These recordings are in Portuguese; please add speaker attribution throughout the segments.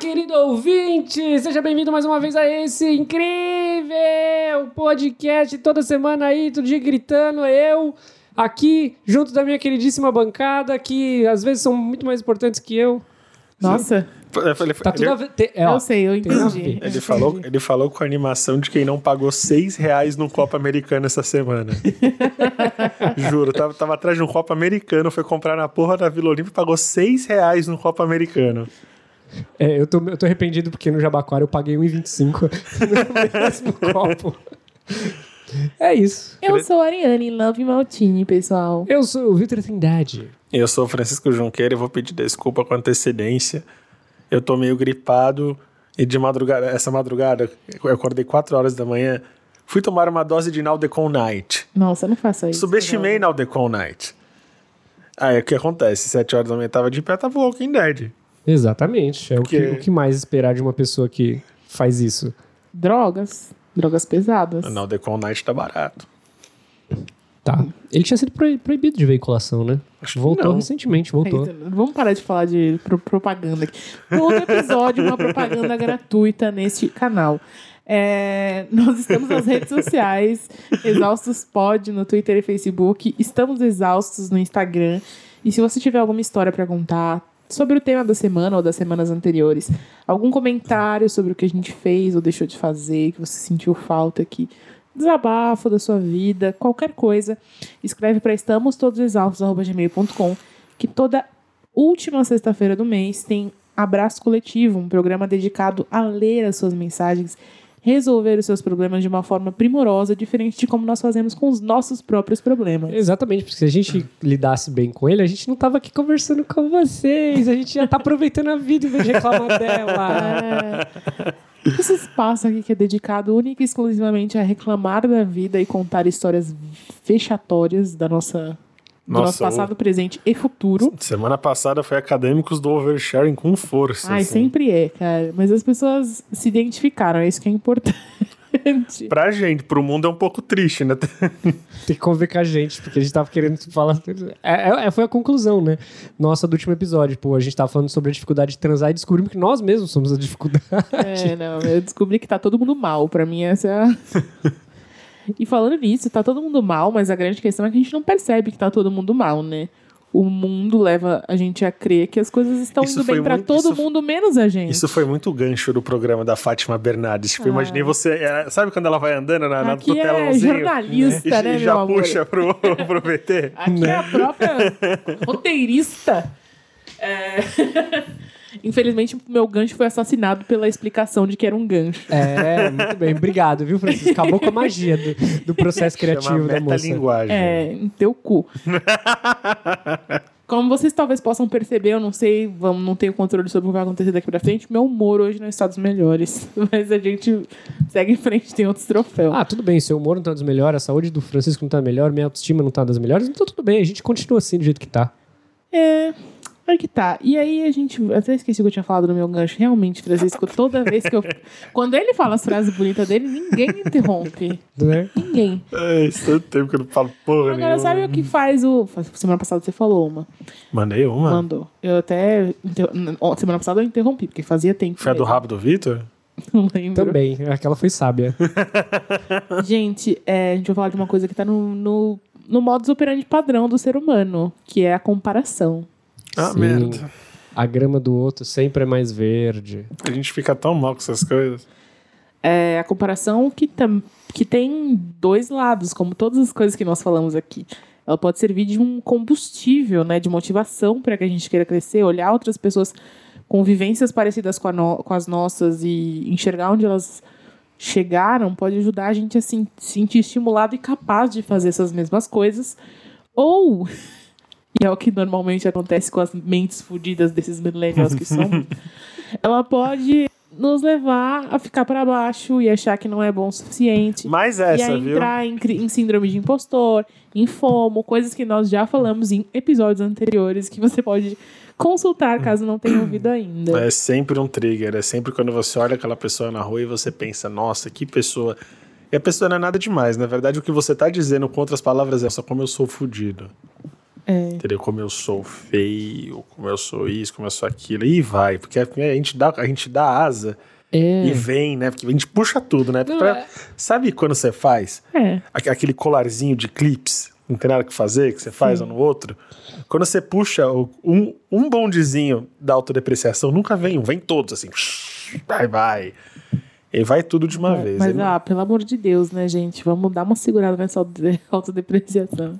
Speaker 1: querido ouvinte! Seja bem-vindo mais uma vez a esse incrível podcast toda semana aí, todo dia gritando, eu aqui junto da minha queridíssima bancada, que às vezes são muito mais importantes que eu.
Speaker 2: Nossa,
Speaker 3: Ele,
Speaker 1: Tá tudo
Speaker 3: ele-
Speaker 1: a ver. te- é, ó,
Speaker 2: eu sei, eu entendi.
Speaker 3: ele falou, ele falou com a animação de quem não pagou seis reais no Copa Americano essa semana. Juro, tava, tava atrás de um Copa Americano, foi comprar na porra da Vila Olímpia e pagou seis reais no Copa Americano.
Speaker 1: É, eu, tô, eu tô arrependido porque no Jabaquara eu paguei 1,25 no mesmo copo. É isso.
Speaker 2: Eu sou a Ariane Love Maltini, pessoal.
Speaker 1: Eu sou o Vitor Trindade.
Speaker 3: Eu sou o Francisco Junqueira e vou pedir desculpa com antecedência. Eu tô meio gripado e de madrugada, essa madrugada, eu acordei 4 horas da manhã, fui tomar uma dose de Naldecon Night.
Speaker 2: Nossa, não faça isso.
Speaker 3: Subestimei Naldecon Night. Aí o que acontece? 7 horas da manhã tava de pé, tava Walking Dead.
Speaker 1: Exatamente. É o que,
Speaker 3: Porque-
Speaker 1: o que mais esperar de uma pessoa que faz isso.
Speaker 2: Drogas. Drogas pesadas.
Speaker 3: O Naldecon Night tá barato.
Speaker 1: Tá. Ele tinha sido proi- proibido de veiculação, né?
Speaker 3: Acho que
Speaker 1: Voltou
Speaker 3: não.
Speaker 1: recentemente, voltou.
Speaker 2: Aí, Vamos parar de falar de pro- propaganda aqui. Todo episódio, uma propaganda gratuita neste canal. É, nós estamos nas redes sociais, Exaustos Pod no Twitter e Facebook. Estamos exaustos no Instagram. E se você tiver alguma história para contar sobre o tema da semana ou das semanas anteriores, algum comentário sobre o que a gente fez ou deixou de fazer, que você sentiu falta aqui, desabafo da sua vida, qualquer coisa, escreve para estamostodosexaustos.gmail.com que toda última sexta-feira do mês tem Abraço Coletivo, um programa dedicado a ler as suas mensagens, resolver os seus problemas de uma forma primorosa, diferente de como nós fazemos com os nossos próprios problemas.
Speaker 1: Exatamente, porque se a gente lidasse bem com ele, a gente não tava aqui conversando com vocês. A gente ia estar aproveitando a vida em vez de reclamar dela.
Speaker 2: É. Esse espaço aqui que é dedicado única e exclusivamente a reclamar da vida e contar histórias vexatórias da nossa, do
Speaker 3: Nossa,
Speaker 2: nosso passado, presente e futuro.
Speaker 3: Semana passada foi Acadêmicos do Oversharing com força.
Speaker 2: Ai,
Speaker 3: assim.
Speaker 2: sempre é, cara. Mas as pessoas se identificaram, é isso que é importante.
Speaker 3: Pra gente, pro mundo é um pouco triste, né?
Speaker 1: Tem que conver com a gente, porque a gente tava querendo falar. É, é- foi a conclusão, né? Nossa, do último episódio. Pô, a gente tava falando sobre a dificuldade de transar e descobrimos que nós mesmos somos a dificuldade.
Speaker 2: É, não, eu descobri que tá todo mundo mal. Pra mim, essa é a. E falando nisso, tá todo mundo mal, mas a grande questão é que a gente não percebe que tá todo mundo mal, né? O mundo leva a gente a crer que as coisas estão
Speaker 3: Isso
Speaker 2: indo bem
Speaker 3: muito-
Speaker 2: todo
Speaker 3: isso-
Speaker 2: mundo, menos a gente.
Speaker 3: Isso foi muito gancho do programa da Fátima Bernardes. Tipo,
Speaker 2: Ah.
Speaker 3: imaginei você. é, sabe quando ela vai andando na, na,
Speaker 2: Aqui
Speaker 3: no
Speaker 2: é jornalista,
Speaker 3: e,
Speaker 2: né,
Speaker 3: e já
Speaker 2: amor?
Speaker 3: puxa pro, pro VT?
Speaker 2: Aqui é a própria roteirista. É... Infelizmente, o meu gancho foi assassinado pela explicação de que era um gancho.
Speaker 1: É, muito bem. Obrigado, viu, Francisco? Acabou com a magia do, do processo criativo
Speaker 3: Chama
Speaker 1: da moça.
Speaker 3: metalinguagem.
Speaker 2: É, em teu cu. Como vocês talvez possam perceber, eu não sei, vamos, não tenho controle sobre o que vai acontecer daqui pra frente. Meu humor hoje não está dos melhores. Mas a gente segue em frente, tem outros troféus.
Speaker 1: Ah, tudo bem, seu humor não tá dos melhores, a saúde do Francisco não tá melhor, minha autoestima não tá das melhores, então tudo bem, a gente continua assim do jeito que tá.
Speaker 2: É. Aí que tá. E aí a gente. Até esqueci o que eu tinha falado no meu gancho. Realmente, Francisco, toda vez que eu. Quando ele fala as frases bonitas dele, ninguém me interrompe.
Speaker 1: Né?
Speaker 2: Ninguém.
Speaker 3: É, isso tanto tempo que eu não falo porra
Speaker 2: Agora, sabe
Speaker 3: nenhuma.
Speaker 2: o que faz o. Semana passada você falou uma.
Speaker 3: Mandei uma.
Speaker 2: Mandou. Eu até. Semana passada eu interrompi, porque fazia tempo.
Speaker 3: Foi a do rabo do Vitor?
Speaker 2: Não lembro.
Speaker 1: Também, aquela foi sábia.
Speaker 2: Gente, é, a gente vai falar de uma coisa que tá no, no, no modus operandi padrão do ser humano, que é a comparação.
Speaker 3: Ah,
Speaker 1: Sim.
Speaker 3: merda.
Speaker 1: A grama do outro sempre é mais verde.
Speaker 3: A gente fica tão mal com essas coisas.
Speaker 2: É a comparação que, tam, que tem dois lados, como todas as coisas que nós falamos aqui. Ela pode servir de um combustível, né, de motivação para que a gente queira crescer, olhar outras pessoas com vivências parecidas com, a no- com as nossas e enxergar onde elas chegaram, pode ajudar a gente a se sentir estimulado e capaz de fazer essas mesmas coisas. Ou, e é o que normalmente acontece com as mentes fodidas desses millennials que somos, ela pode nos levar a ficar para baixo e achar que não é bom o suficiente.
Speaker 3: Mais
Speaker 2: e
Speaker 3: essa, viu?
Speaker 2: entrar em, em síndrome de impostor, em FOMO, coisas que nós já falamos em episódios anteriores que você pode consultar caso não tenha ouvido ainda.
Speaker 3: É sempre um trigger. É sempre quando você olha aquela pessoa na rua e você pensa, nossa, que pessoa. E a pessoa não é nada demais. Na verdade, o que você tá dizendo com outras palavras é só como eu sou fudido.
Speaker 2: É.
Speaker 3: Entendeu? Como eu sou feio, como eu sou isso, como eu sou aquilo. E vai, porque a gente dá, a gente dá asa
Speaker 1: É.
Speaker 3: e vem, né? Porque a gente puxa tudo, né?
Speaker 1: Não,
Speaker 3: Pra-
Speaker 1: é-
Speaker 3: Sabe quando você faz
Speaker 2: É.
Speaker 3: aque- aquele colarzinho de clips? Não tem nada que fazer, que você faz um no outro? Quando você puxa um, um bondezinho da autodepreciação, nunca vem um, vem todos assim. Vai, vai. E vai tudo de uma vez.
Speaker 2: Mas, ah, pelo amor de Deus, né, gente? Vamos dar uma segurada nessa auto- autodepreciação.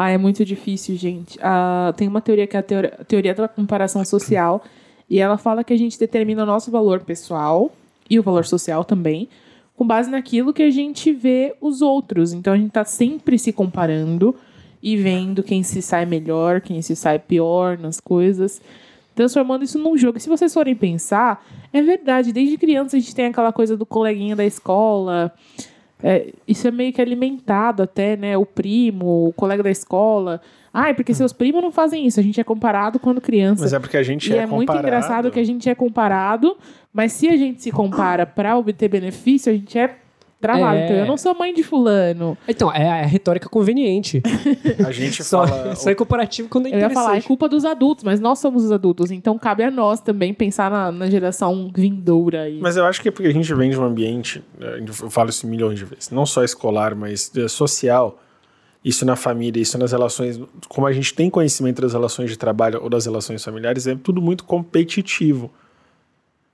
Speaker 2: Ah, é muito difícil, gente. Ah, tem uma teoria que é a teoria, teoria da comparação social, e ela fala que a gente determina o nosso valor pessoal e o valor social também, com base naquilo que a gente vê os outros. Então a gente tá sempre se comparando e vendo quem se sai melhor, quem se sai pior nas coisas transformando isso num jogo. E se vocês forem pensar, é verdade, desde criança a gente tem aquela coisa do coleguinha da escola. É, isso é meio que alimentado até, né? O primo, o colega da escola. Ai, porque seus primos não fazem isso. A gente é comparado quando criança.
Speaker 3: Mas é porque a gente
Speaker 2: e
Speaker 3: é,
Speaker 2: é, muito
Speaker 3: comparado.
Speaker 2: engraçado que a gente é comparado, mas se a gente se compara pra obter benefício, a gente é travado.
Speaker 1: É.
Speaker 2: Então, eu não sou mãe de fulano.
Speaker 1: Então, é a retórica conveniente.
Speaker 3: A gente
Speaker 1: Só,
Speaker 3: fala.
Speaker 1: só é comparativo quando é
Speaker 2: Eu ia falar, é culpa dos adultos, mas nós somos os adultos, então cabe a nós também pensar na, na geração vindoura aí.
Speaker 3: Mas eu acho que é porque a gente vem de um ambiente, né, eu falo isso milhões de vezes, não só escolar, mas eh, social, isso na família, isso nas relações, como a gente tem conhecimento das relações de trabalho ou das relações familiares, é tudo muito competitivo.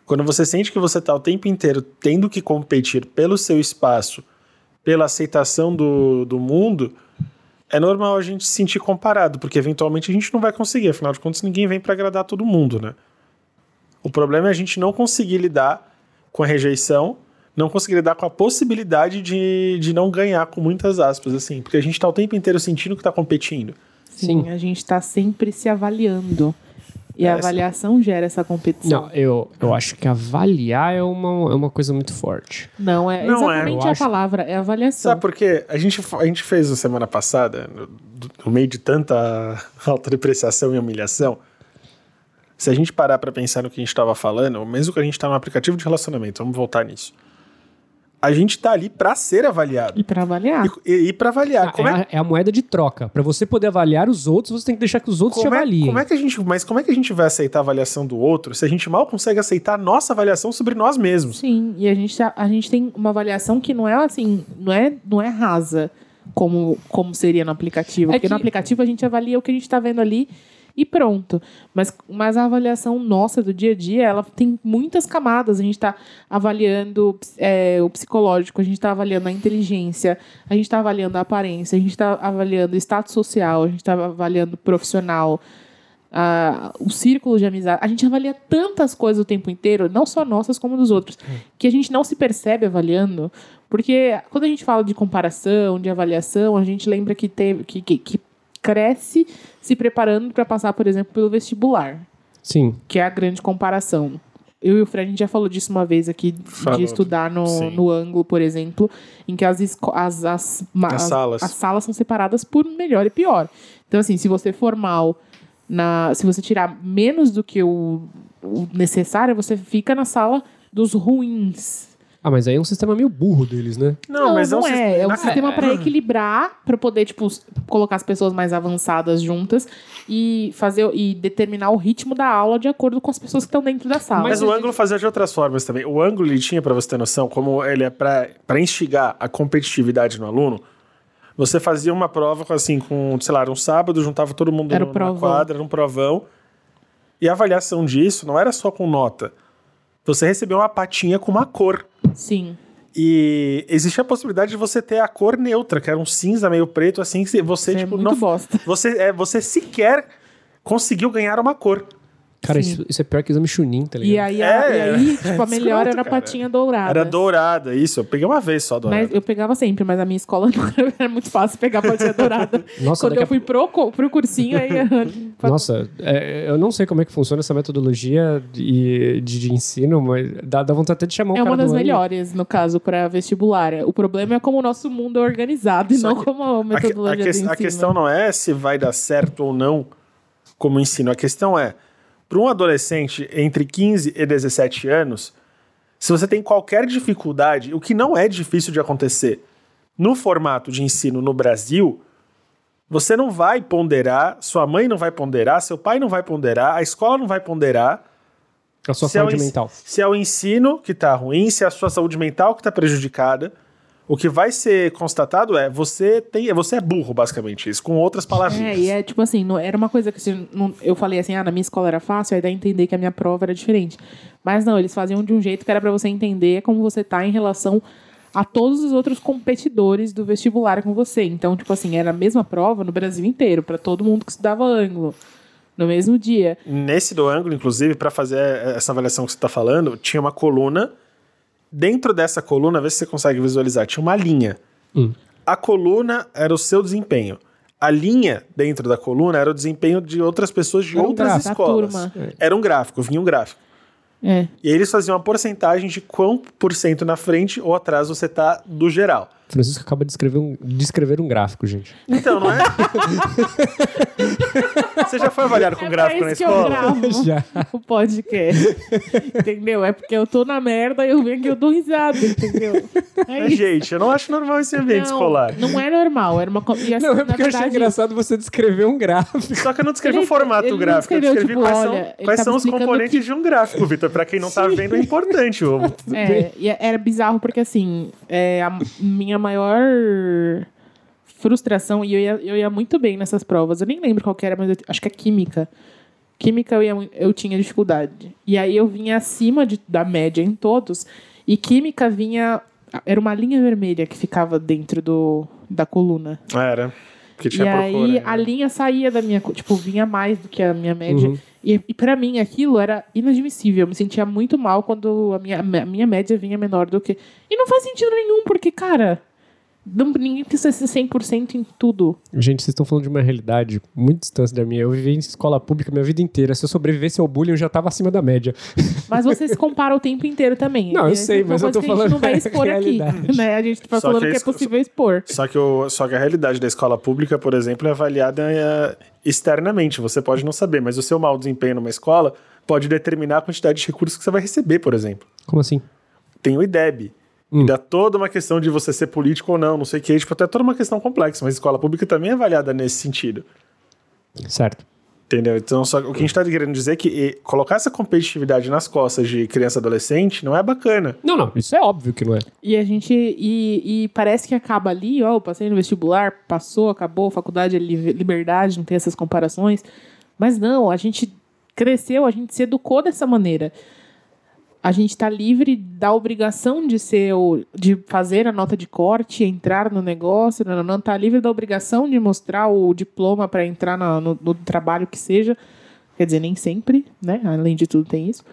Speaker 3: Quando você sente que você está o tempo inteiro tendo que competir pelo seu espaço, pela aceitação do, do mundo, é normal a gente se sentir comparado, porque eventualmente a gente não vai conseguir, afinal de contas ninguém vem para agradar todo mundo, né? O problema é a gente não conseguir lidar com a rejeição, não conseguir lidar com a possibilidade de, de não ganhar, com muitas aspas, assim, porque a gente tá o tempo inteiro sentindo que tá competindo.
Speaker 2: Sim,
Speaker 1: Sim.
Speaker 2: a gente tá sempre se avaliando. E a
Speaker 3: É,
Speaker 2: avaliação gera essa competição.
Speaker 1: Não, eu, eu acho que avaliar é uma, é uma coisa muito forte.
Speaker 2: Não, é
Speaker 3: Não é.
Speaker 2: exatamente
Speaker 1: Eu
Speaker 2: a
Speaker 1: acho-
Speaker 2: palavra, é avaliação.
Speaker 3: Sabe por quê? A gente, a gente fez na semana passada, no, no meio de tanta autodepreciação e humilhação, se a gente parar pra pensar no que a gente tava falando, mesmo que a gente tá num aplicativo de relacionamento, vamos voltar nisso. A gente tá ali pra ser avaliado.
Speaker 2: E pra avaliar.
Speaker 3: E, e, e pra avaliar.
Speaker 1: Ah,
Speaker 3: como
Speaker 1: é,
Speaker 3: é,
Speaker 1: a, é a moeda de troca. Pra você poder avaliar os outros, você tem que deixar que os outros te
Speaker 3: como, é,
Speaker 1: avaliem.
Speaker 3: como é que a gente, mas como é que a gente vai aceitar a avaliação do outro se a gente mal consegue aceitar a nossa avaliação sobre nós mesmos?
Speaker 2: Sim, e a gente, tá- a gente tem uma avaliação que não é assim, não é, não é rasa como, como seria no aplicativo.
Speaker 1: É
Speaker 2: porque no
Speaker 1: que-
Speaker 2: aplicativo a gente avalia o que a gente tá vendo ali e pronto. Mas, mas a avaliação nossa do dia a dia, ela tem muitas camadas. A gente tá avaliando é, o psicológico, a gente tá avaliando a inteligência, a gente tá avaliando a aparência, a gente tá avaliando o status social, a gente tá avaliando o profissional, a- o círculo de amizade. A gente avalia tantas coisas o tempo inteiro, não só nossas como dos outros, que a gente não se percebe avaliando. Porque quando a gente fala de comparação, de avaliação, a gente lembra que teve que, que, que cresce se preparando para passar, por exemplo, pelo vestibular,
Speaker 1: Sim.
Speaker 2: que é a grande comparação. Eu e o Fred, a gente já falou disso uma vez aqui,
Speaker 3: Falou,
Speaker 2: de estudar no,
Speaker 3: sim.
Speaker 2: no ângulo, por exemplo, em que as, as, as,
Speaker 3: As salas.
Speaker 2: as salas são separadas por melhor e pior. Então, assim, se você for mal, na, se você tirar menos do que o, o necessário, você fica na sala dos ruins.
Speaker 1: Ah, mas aí é um sistema meio burro deles, né?
Speaker 3: Não, mas
Speaker 2: não
Speaker 3: um
Speaker 2: é. É um
Speaker 3: na-
Speaker 2: sistema para equilibrar, para poder, tipo, colocar as pessoas mais avançadas juntas e fazer e determinar o ritmo da aula de acordo com as pessoas que estão dentro da sala.
Speaker 3: Mas o ângulo fazia de outras formas também. O ângulo ele tinha, pra você ter noção, como ele é pra pra instigar a competitividade no aluno, você fazia uma prova com, assim, com, sei lá, era um sábado, juntava todo mundo
Speaker 2: Era provão.
Speaker 3: quadra, era um provão. E a avaliação disso não era só com nota. Você recebeu uma patinha com uma cor.
Speaker 2: Sim.
Speaker 3: E existe a possibilidade de você ter a cor neutra, que era um cinza meio preto, assim, que você,
Speaker 2: Isso é
Speaker 3: tipo,
Speaker 2: muito
Speaker 3: não.
Speaker 2: bosta.
Speaker 3: Você, é, você sequer conseguiu ganhar uma cor.
Speaker 1: Cara, isso, isso é pior que exame Chunin, tá ligado?
Speaker 2: E aí, a-
Speaker 3: É,
Speaker 2: e aí tipo, a melhor
Speaker 3: escroto,
Speaker 2: era a patinha dourada.
Speaker 3: Era dourada, isso. Eu peguei uma vez só dourada.
Speaker 2: Mas eu pegava sempre, mas a minha escola não era muito fácil pegar a patinha dourada.
Speaker 1: Nossa,
Speaker 2: Quando eu
Speaker 1: a
Speaker 2: fui pro, pro cursinho, aí.
Speaker 1: Nossa, é, eu não sei como é que funciona essa metodologia de, de, de ensino, mas dá, dá vontade até de chamar o
Speaker 2: É
Speaker 1: cara
Speaker 2: uma das
Speaker 1: do ano.
Speaker 2: melhores, no caso, para vestibular. O problema é como o nosso mundo é organizado e
Speaker 3: Só
Speaker 2: não
Speaker 3: que
Speaker 2: como a
Speaker 3: A, que-
Speaker 2: metodologia
Speaker 3: a que-
Speaker 2: do ensino.
Speaker 3: a questão não é se vai dar certo ou não como ensino. A questão é, para um adolescente entre 15 e 17 anos, se você tem qualquer dificuldade, o que não é difícil de acontecer no formato de ensino no Brasil, Você não vai ponderar, sua mãe não vai ponderar, seu pai não vai ponderar, a escola não vai ponderar
Speaker 1: A sua
Speaker 3: se é, o
Speaker 1: saúde
Speaker 3: ens-
Speaker 1: mental.
Speaker 3: se é o ensino que tá ruim, se é a sua saúde mental que tá prejudicada. O que vai ser constatado é você tem, você é burro, basicamente, isso, com outras palavrinhas.
Speaker 2: É, e é tipo assim, não, era uma coisa que assim, não- eu falei assim, ah, na minha escola era fácil, aí dá a entender que a minha prova era diferente. Mas não, eles faziam de um jeito que era pra você entender como você tá em relação a todos os outros competidores do vestibular com você. Então, tipo assim, era a mesma prova no Brasil inteiro, pra todo mundo que estudava ângulo, no mesmo dia.
Speaker 3: Nesse do ângulo, inclusive, para fazer essa avaliação que você está falando, tinha uma coluna. Dentro dessa coluna, vê se você consegue visualizar, tinha uma linha.
Speaker 1: Hum.
Speaker 3: A coluna era o seu desempenho. A linha dentro da coluna era o desempenho de outras pessoas de
Speaker 1: Era um
Speaker 3: outras
Speaker 1: gráfico.
Speaker 3: escolas.
Speaker 2: Turma.
Speaker 3: Era um gráfico, vinha um gráfico.
Speaker 2: É.
Speaker 3: E aí eles faziam uma porcentagem de quão por cento na frente ou atrás você tá do geral.
Speaker 1: Francisco acaba de escrever um, de escrever um gráfico, gente.
Speaker 3: Então, não é? você já foi avaliado com
Speaker 2: É
Speaker 3: gráfico
Speaker 2: pra
Speaker 3: na
Speaker 2: isso que eu
Speaker 3: escola?
Speaker 2: gravo
Speaker 1: Já.
Speaker 2: o podcast. entendeu? É porque eu tô na merda e eu venho aqui eu dou risada, entendeu? É
Speaker 3: Mas,
Speaker 2: isso.
Speaker 3: gente, eu não acho normal esse ambiente
Speaker 2: não,
Speaker 3: escolar.
Speaker 2: Não é normal, era uma co- e assim,
Speaker 1: Não, é
Speaker 2: na
Speaker 1: porque eu achei engraçado você descrever um gráfico.
Speaker 3: Só que eu não descrevi
Speaker 2: Ele-
Speaker 3: o formato
Speaker 2: ele
Speaker 3: do gráfico, eu descrevi
Speaker 2: tipo,
Speaker 3: quais,
Speaker 2: olha,
Speaker 3: são, quais são os componentes
Speaker 2: que-
Speaker 3: de um gráfico, Vitor. Pra quem não tá vendo, é importante. o-
Speaker 2: É, e era bizarro porque assim, é, a minha maior frustração, e eu ia, eu ia muito bem nessas provas, eu nem lembro qual era, mas eu- acho que é química. Química eu, ia, eu tinha dificuldade. E aí eu vinha acima de- da média em todos, e química vinha. Era uma linha vermelha que ficava dentro do, da coluna.
Speaker 3: Era. Que tinha
Speaker 2: e
Speaker 3: procura.
Speaker 2: aí
Speaker 3: né?
Speaker 2: a linha saía da minha. Tipo, vinha mais do que a minha média.
Speaker 1: Uhum.
Speaker 2: E, e para mim aquilo era inadmissível. Eu me sentia muito mal quando a minha, a minha média vinha menor do que. E não faz sentido nenhum, porque, cara. Não, ninguém precisa ser 100% em tudo.
Speaker 1: Gente, vocês estão falando de uma realidade muito distante da minha. Eu vivi em escola pública minha vida inteira. Se eu sobrevivesse ao bullying, eu já tava acima da média.
Speaker 2: Mas você se compara o tempo inteiro também.
Speaker 1: Não, eu
Speaker 2: Essa
Speaker 1: sei,
Speaker 2: é
Speaker 1: mas eu tô
Speaker 2: que a gente não
Speaker 1: falando
Speaker 2: vai
Speaker 1: a
Speaker 2: expor aqui.
Speaker 1: realidade.
Speaker 2: Né? A gente tá
Speaker 3: Só
Speaker 2: falando
Speaker 3: que
Speaker 2: que, é
Speaker 3: isso-
Speaker 2: possível expor.
Speaker 3: Só que, o, só que a realidade da escola pública, por exemplo, é avaliada é, externamente. Você pode não saber, mas o seu mau desempenho numa escola pode determinar a quantidade de recursos que você vai receber, por exemplo.
Speaker 1: Como assim?
Speaker 3: Tem o IDEB.
Speaker 1: Hum.
Speaker 3: E dá toda uma questão de você ser político ou não, não sei o que. Tipo, até toda uma questão complexa. Mas a escola pública também é avaliada nesse sentido.
Speaker 1: Certo.
Speaker 3: Entendeu? Então, só, o que a gente tá querendo dizer é que e, colocar essa competitividade nas costas de criança e adolescente não é bacana.
Speaker 1: Não, não, isso é óbvio que não é.
Speaker 2: E a gente. E, e parece que acaba ali, ó, eu passei no vestibular, passou, acabou, faculdade é li- liberdade, não tem essas comparações. Mas não, a gente cresceu, a gente se educou dessa maneira. A gente tá livre da obrigação de ser o, de fazer a nota de corte, entrar no negócio, não, não, não tá livre da obrigação de mostrar o diploma para entrar na- no, no trabalho que seja. Quer dizer, nem sempre, né? Além de tudo, tem isso.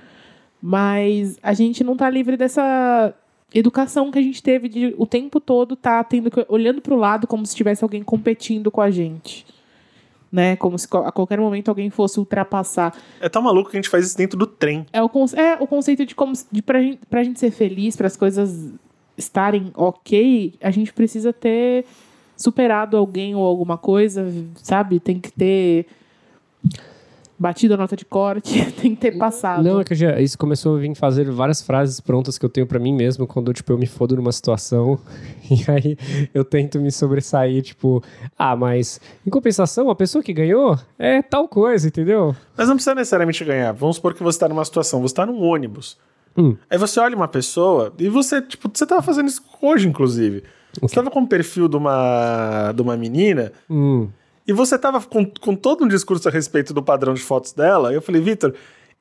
Speaker 2: Mas a gente não tá livre dessa educação que a gente teve de o tempo todo tá tendo que, olhando para o lado como se tivesse alguém competindo com a gente. Né? Como se a qualquer momento alguém fosse ultrapassar.
Speaker 3: É tão maluco que a gente faz isso dentro do trem.
Speaker 2: É o, é o conceito de como de pra, gente, pra gente ser feliz, para as coisas estarem ok, a gente precisa ter superado alguém ou alguma coisa, sabe? Tem que ter batido a nota de corte, tem que ter passado.
Speaker 1: Não, é que já, isso começou a vir fazer várias frases prontas que eu tenho pra mim mesmo quando, tipo, eu me fodo numa situação e aí eu tento me sobressair, tipo, ah, mas em compensação, a pessoa que ganhou é tal coisa, entendeu?
Speaker 3: Mas não precisa necessariamente ganhar. Vamos supor que você está numa situação, você está num ônibus.
Speaker 1: Hum.
Speaker 3: Aí você olha uma pessoa e você, tipo, você tava fazendo isso hoje, inclusive. Você tava com o perfil de uma, de uma menina
Speaker 1: Hum.
Speaker 3: E você tava com, com todo um discurso a respeito do padrão de fotos dela. Eu falei, Vitor,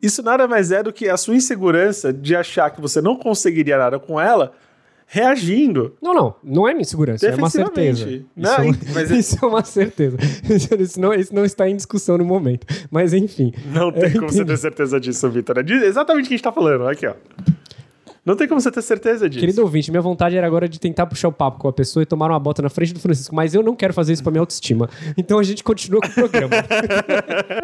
Speaker 3: isso nada mais é do que a sua insegurança de achar que você não conseguiria nada com ela reagindo.
Speaker 1: Não, não, não é minha insegurança, é uma certeza.
Speaker 3: Defensivamente.
Speaker 1: Isso,
Speaker 3: Não,
Speaker 1: é, uma,
Speaker 3: mas é-
Speaker 1: isso é uma certeza. Isso não, isso não está em discussão no momento. Mas enfim.
Speaker 3: Não tem
Speaker 1: É,
Speaker 3: como você ter certeza disso, Vitor. É exatamente o que a gente tá falando. Aqui, ó. Não tem como você ter certeza disso.
Speaker 1: Querido ouvinte, minha vontade era agora de tentar puxar o papo com a pessoa e tomar uma bota na frente do Francisco, mas eu não quero fazer isso pra minha autoestima. Então a gente continua com o programa.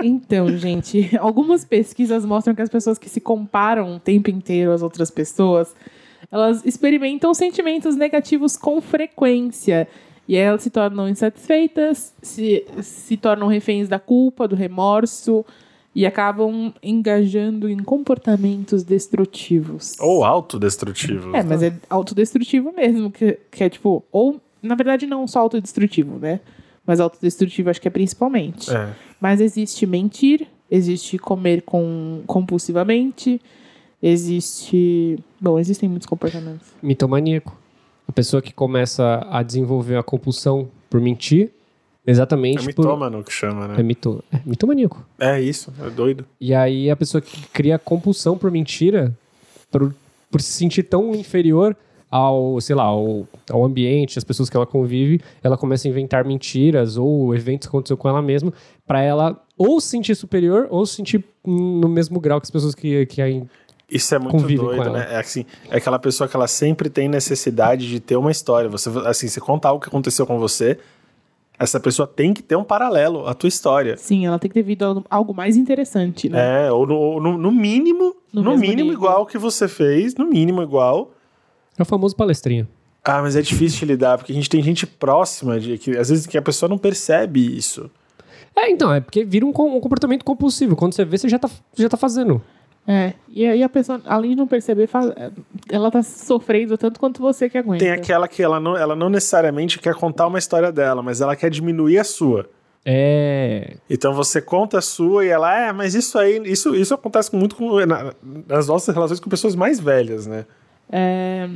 Speaker 2: Então, gente, algumas pesquisas mostram que as pessoas que se comparam o tempo inteiro às outras pessoas, elas experimentam sentimentos negativos com frequência. E aí elas se tornam insatisfeitas, se, se tornam reféns da culpa, do remorso e acabam engajando em comportamentos destrutivos.
Speaker 3: Ou autodestrutivos.
Speaker 2: É, mas é autodestrutivo mesmo, que, que é tipo, ou, na verdade, não só autodestrutivo, né? Mas autodestrutivo acho que é principalmente.
Speaker 3: É.
Speaker 2: Mas existe mentir, existe comer com, compulsivamente, existe. Bom, existem muitos comportamentos.
Speaker 1: Mitomaníaco. A pessoa que começa a desenvolver a compulsão por mentir,
Speaker 3: É
Speaker 1: exatamente por...
Speaker 3: mitômano que chama,
Speaker 1: É,
Speaker 3: né?
Speaker 1: mito... é mitomaníaco.
Speaker 3: É isso, é doido.
Speaker 1: E aí a pessoa que cria compulsão por mentira, por, por se sentir tão inferior ao, sei lá, ao, ao ambiente, às pessoas que ela convive, ela começa a inventar mentiras ou eventos que aconteceu com ela mesma, pra ela ou se sentir superior ou se sentir no mesmo grau que as pessoas que, que a
Speaker 3: Isso é muito doido, né? É assim, é aquela pessoa que ela sempre tem necessidade de ter uma história. Você, assim, você conta algo que aconteceu com você, essa pessoa tem que ter um paralelo à tua história.
Speaker 2: Sim, ela tem que ter vindo algo- mais interessante, né?
Speaker 3: É, ou no, no- no mínimo,
Speaker 2: No
Speaker 3: no, mínimo
Speaker 2: nível.
Speaker 3: igual que você fez, no mínimo igual.
Speaker 1: É o famoso palestrinha.
Speaker 3: Ah, mas é difícil de lidar, porque a gente tem gente próxima de que às vezes que a pessoa não percebe isso.
Speaker 1: É, então, é porque vira um, com- um comportamento compulsivo. Quando você vê, você já tá, já tá fazendo.
Speaker 2: É. E aí a pessoa, além de não perceber, faz- ela tá sofrendo tanto quanto você que aguenta.
Speaker 3: Tem aquela que ela não, ela não necessariamente quer contar uma história dela, mas ela quer diminuir a sua.
Speaker 1: É.
Speaker 3: Então você conta a sua e ela, é, mas isso aí, isso, isso acontece muito com, na- nas nossas relações com pessoas mais velhas, né?
Speaker 2: É,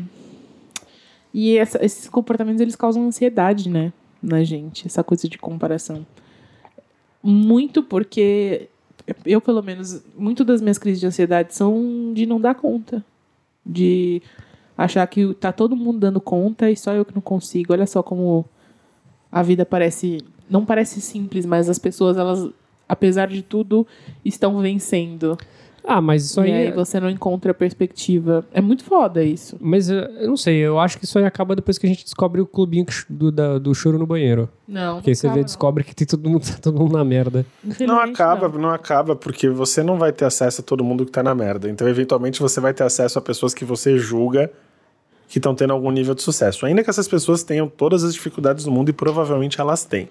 Speaker 2: E essa- esses comportamentos eles causam ansiedade, né, na gente, essa coisa de comparação. Muito porque eu, pelo menos, muito das minhas crises de ansiedade são de não dar conta, de achar que tá todo mundo dando conta e só eu que não consigo. Olha só como a vida parece, não parece simples, mas as pessoas elas, apesar de tudo, estão vencendo.
Speaker 1: Ah, mas isso aí.
Speaker 2: e aí você não encontra perspectiva. É muito foda isso.
Speaker 1: Mas eh, eu não sei, eu acho que isso aí acaba depois que a gente descobre o clubinho do, da- do choro no banheiro.
Speaker 2: Não.
Speaker 1: Porque aí você vê, descobre que tem todo mundo, tá todo mundo na merda.
Speaker 3: Não acaba, não. acaba, porque você não vai ter acesso a todo mundo que tá na merda. Então, eventualmente, você vai ter acesso a pessoas que você julga que estão tendo algum nível de sucesso. Ainda que essas pessoas tenham todas as dificuldades do mundo, e provavelmente elas têm.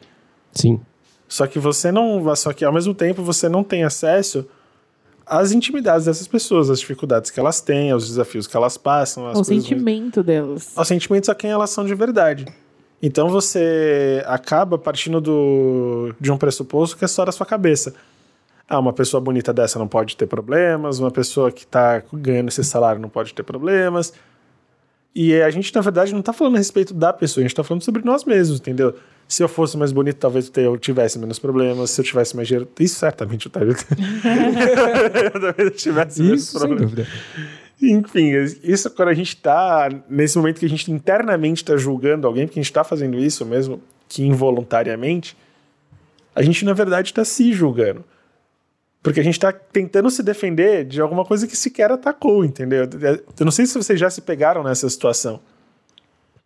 Speaker 1: Sim.
Speaker 3: Só que você não. Só que ao mesmo tempo você não tem acesso às intimidades dessas pessoas, às dificuldades que elas têm, aos desafios que elas passam, às
Speaker 2: O sentimento delas.
Speaker 3: aos sentimentos a quem elas são de verdade. Então você acaba partindo do, de um pressuposto que é só da sua cabeça. Ah, uma pessoa bonita dessa não pode ter problemas, uma pessoa que está ganhando esse salário não pode ter problemas. E a gente, na verdade, não está falando a respeito da pessoa, a gente está falando sobre nós mesmos, entendeu? Se eu fosse mais bonito, talvez eu tivesse menos problemas. Se eu tivesse mais dinheiro, isso certamente eu estaria. eu talvez tivesse menos
Speaker 1: Isso, sem
Speaker 3: problemas.
Speaker 1: dúvida.
Speaker 3: Enfim, isso quando a gente tá nesse momento que a gente internamente tá julgando alguém, porque a gente tá fazendo isso mesmo que involuntariamente, a gente na verdade tá se julgando. Porque a gente tá tentando se defender de alguma coisa que sequer atacou, entendeu? Eu não sei se vocês já se pegaram nessa situação.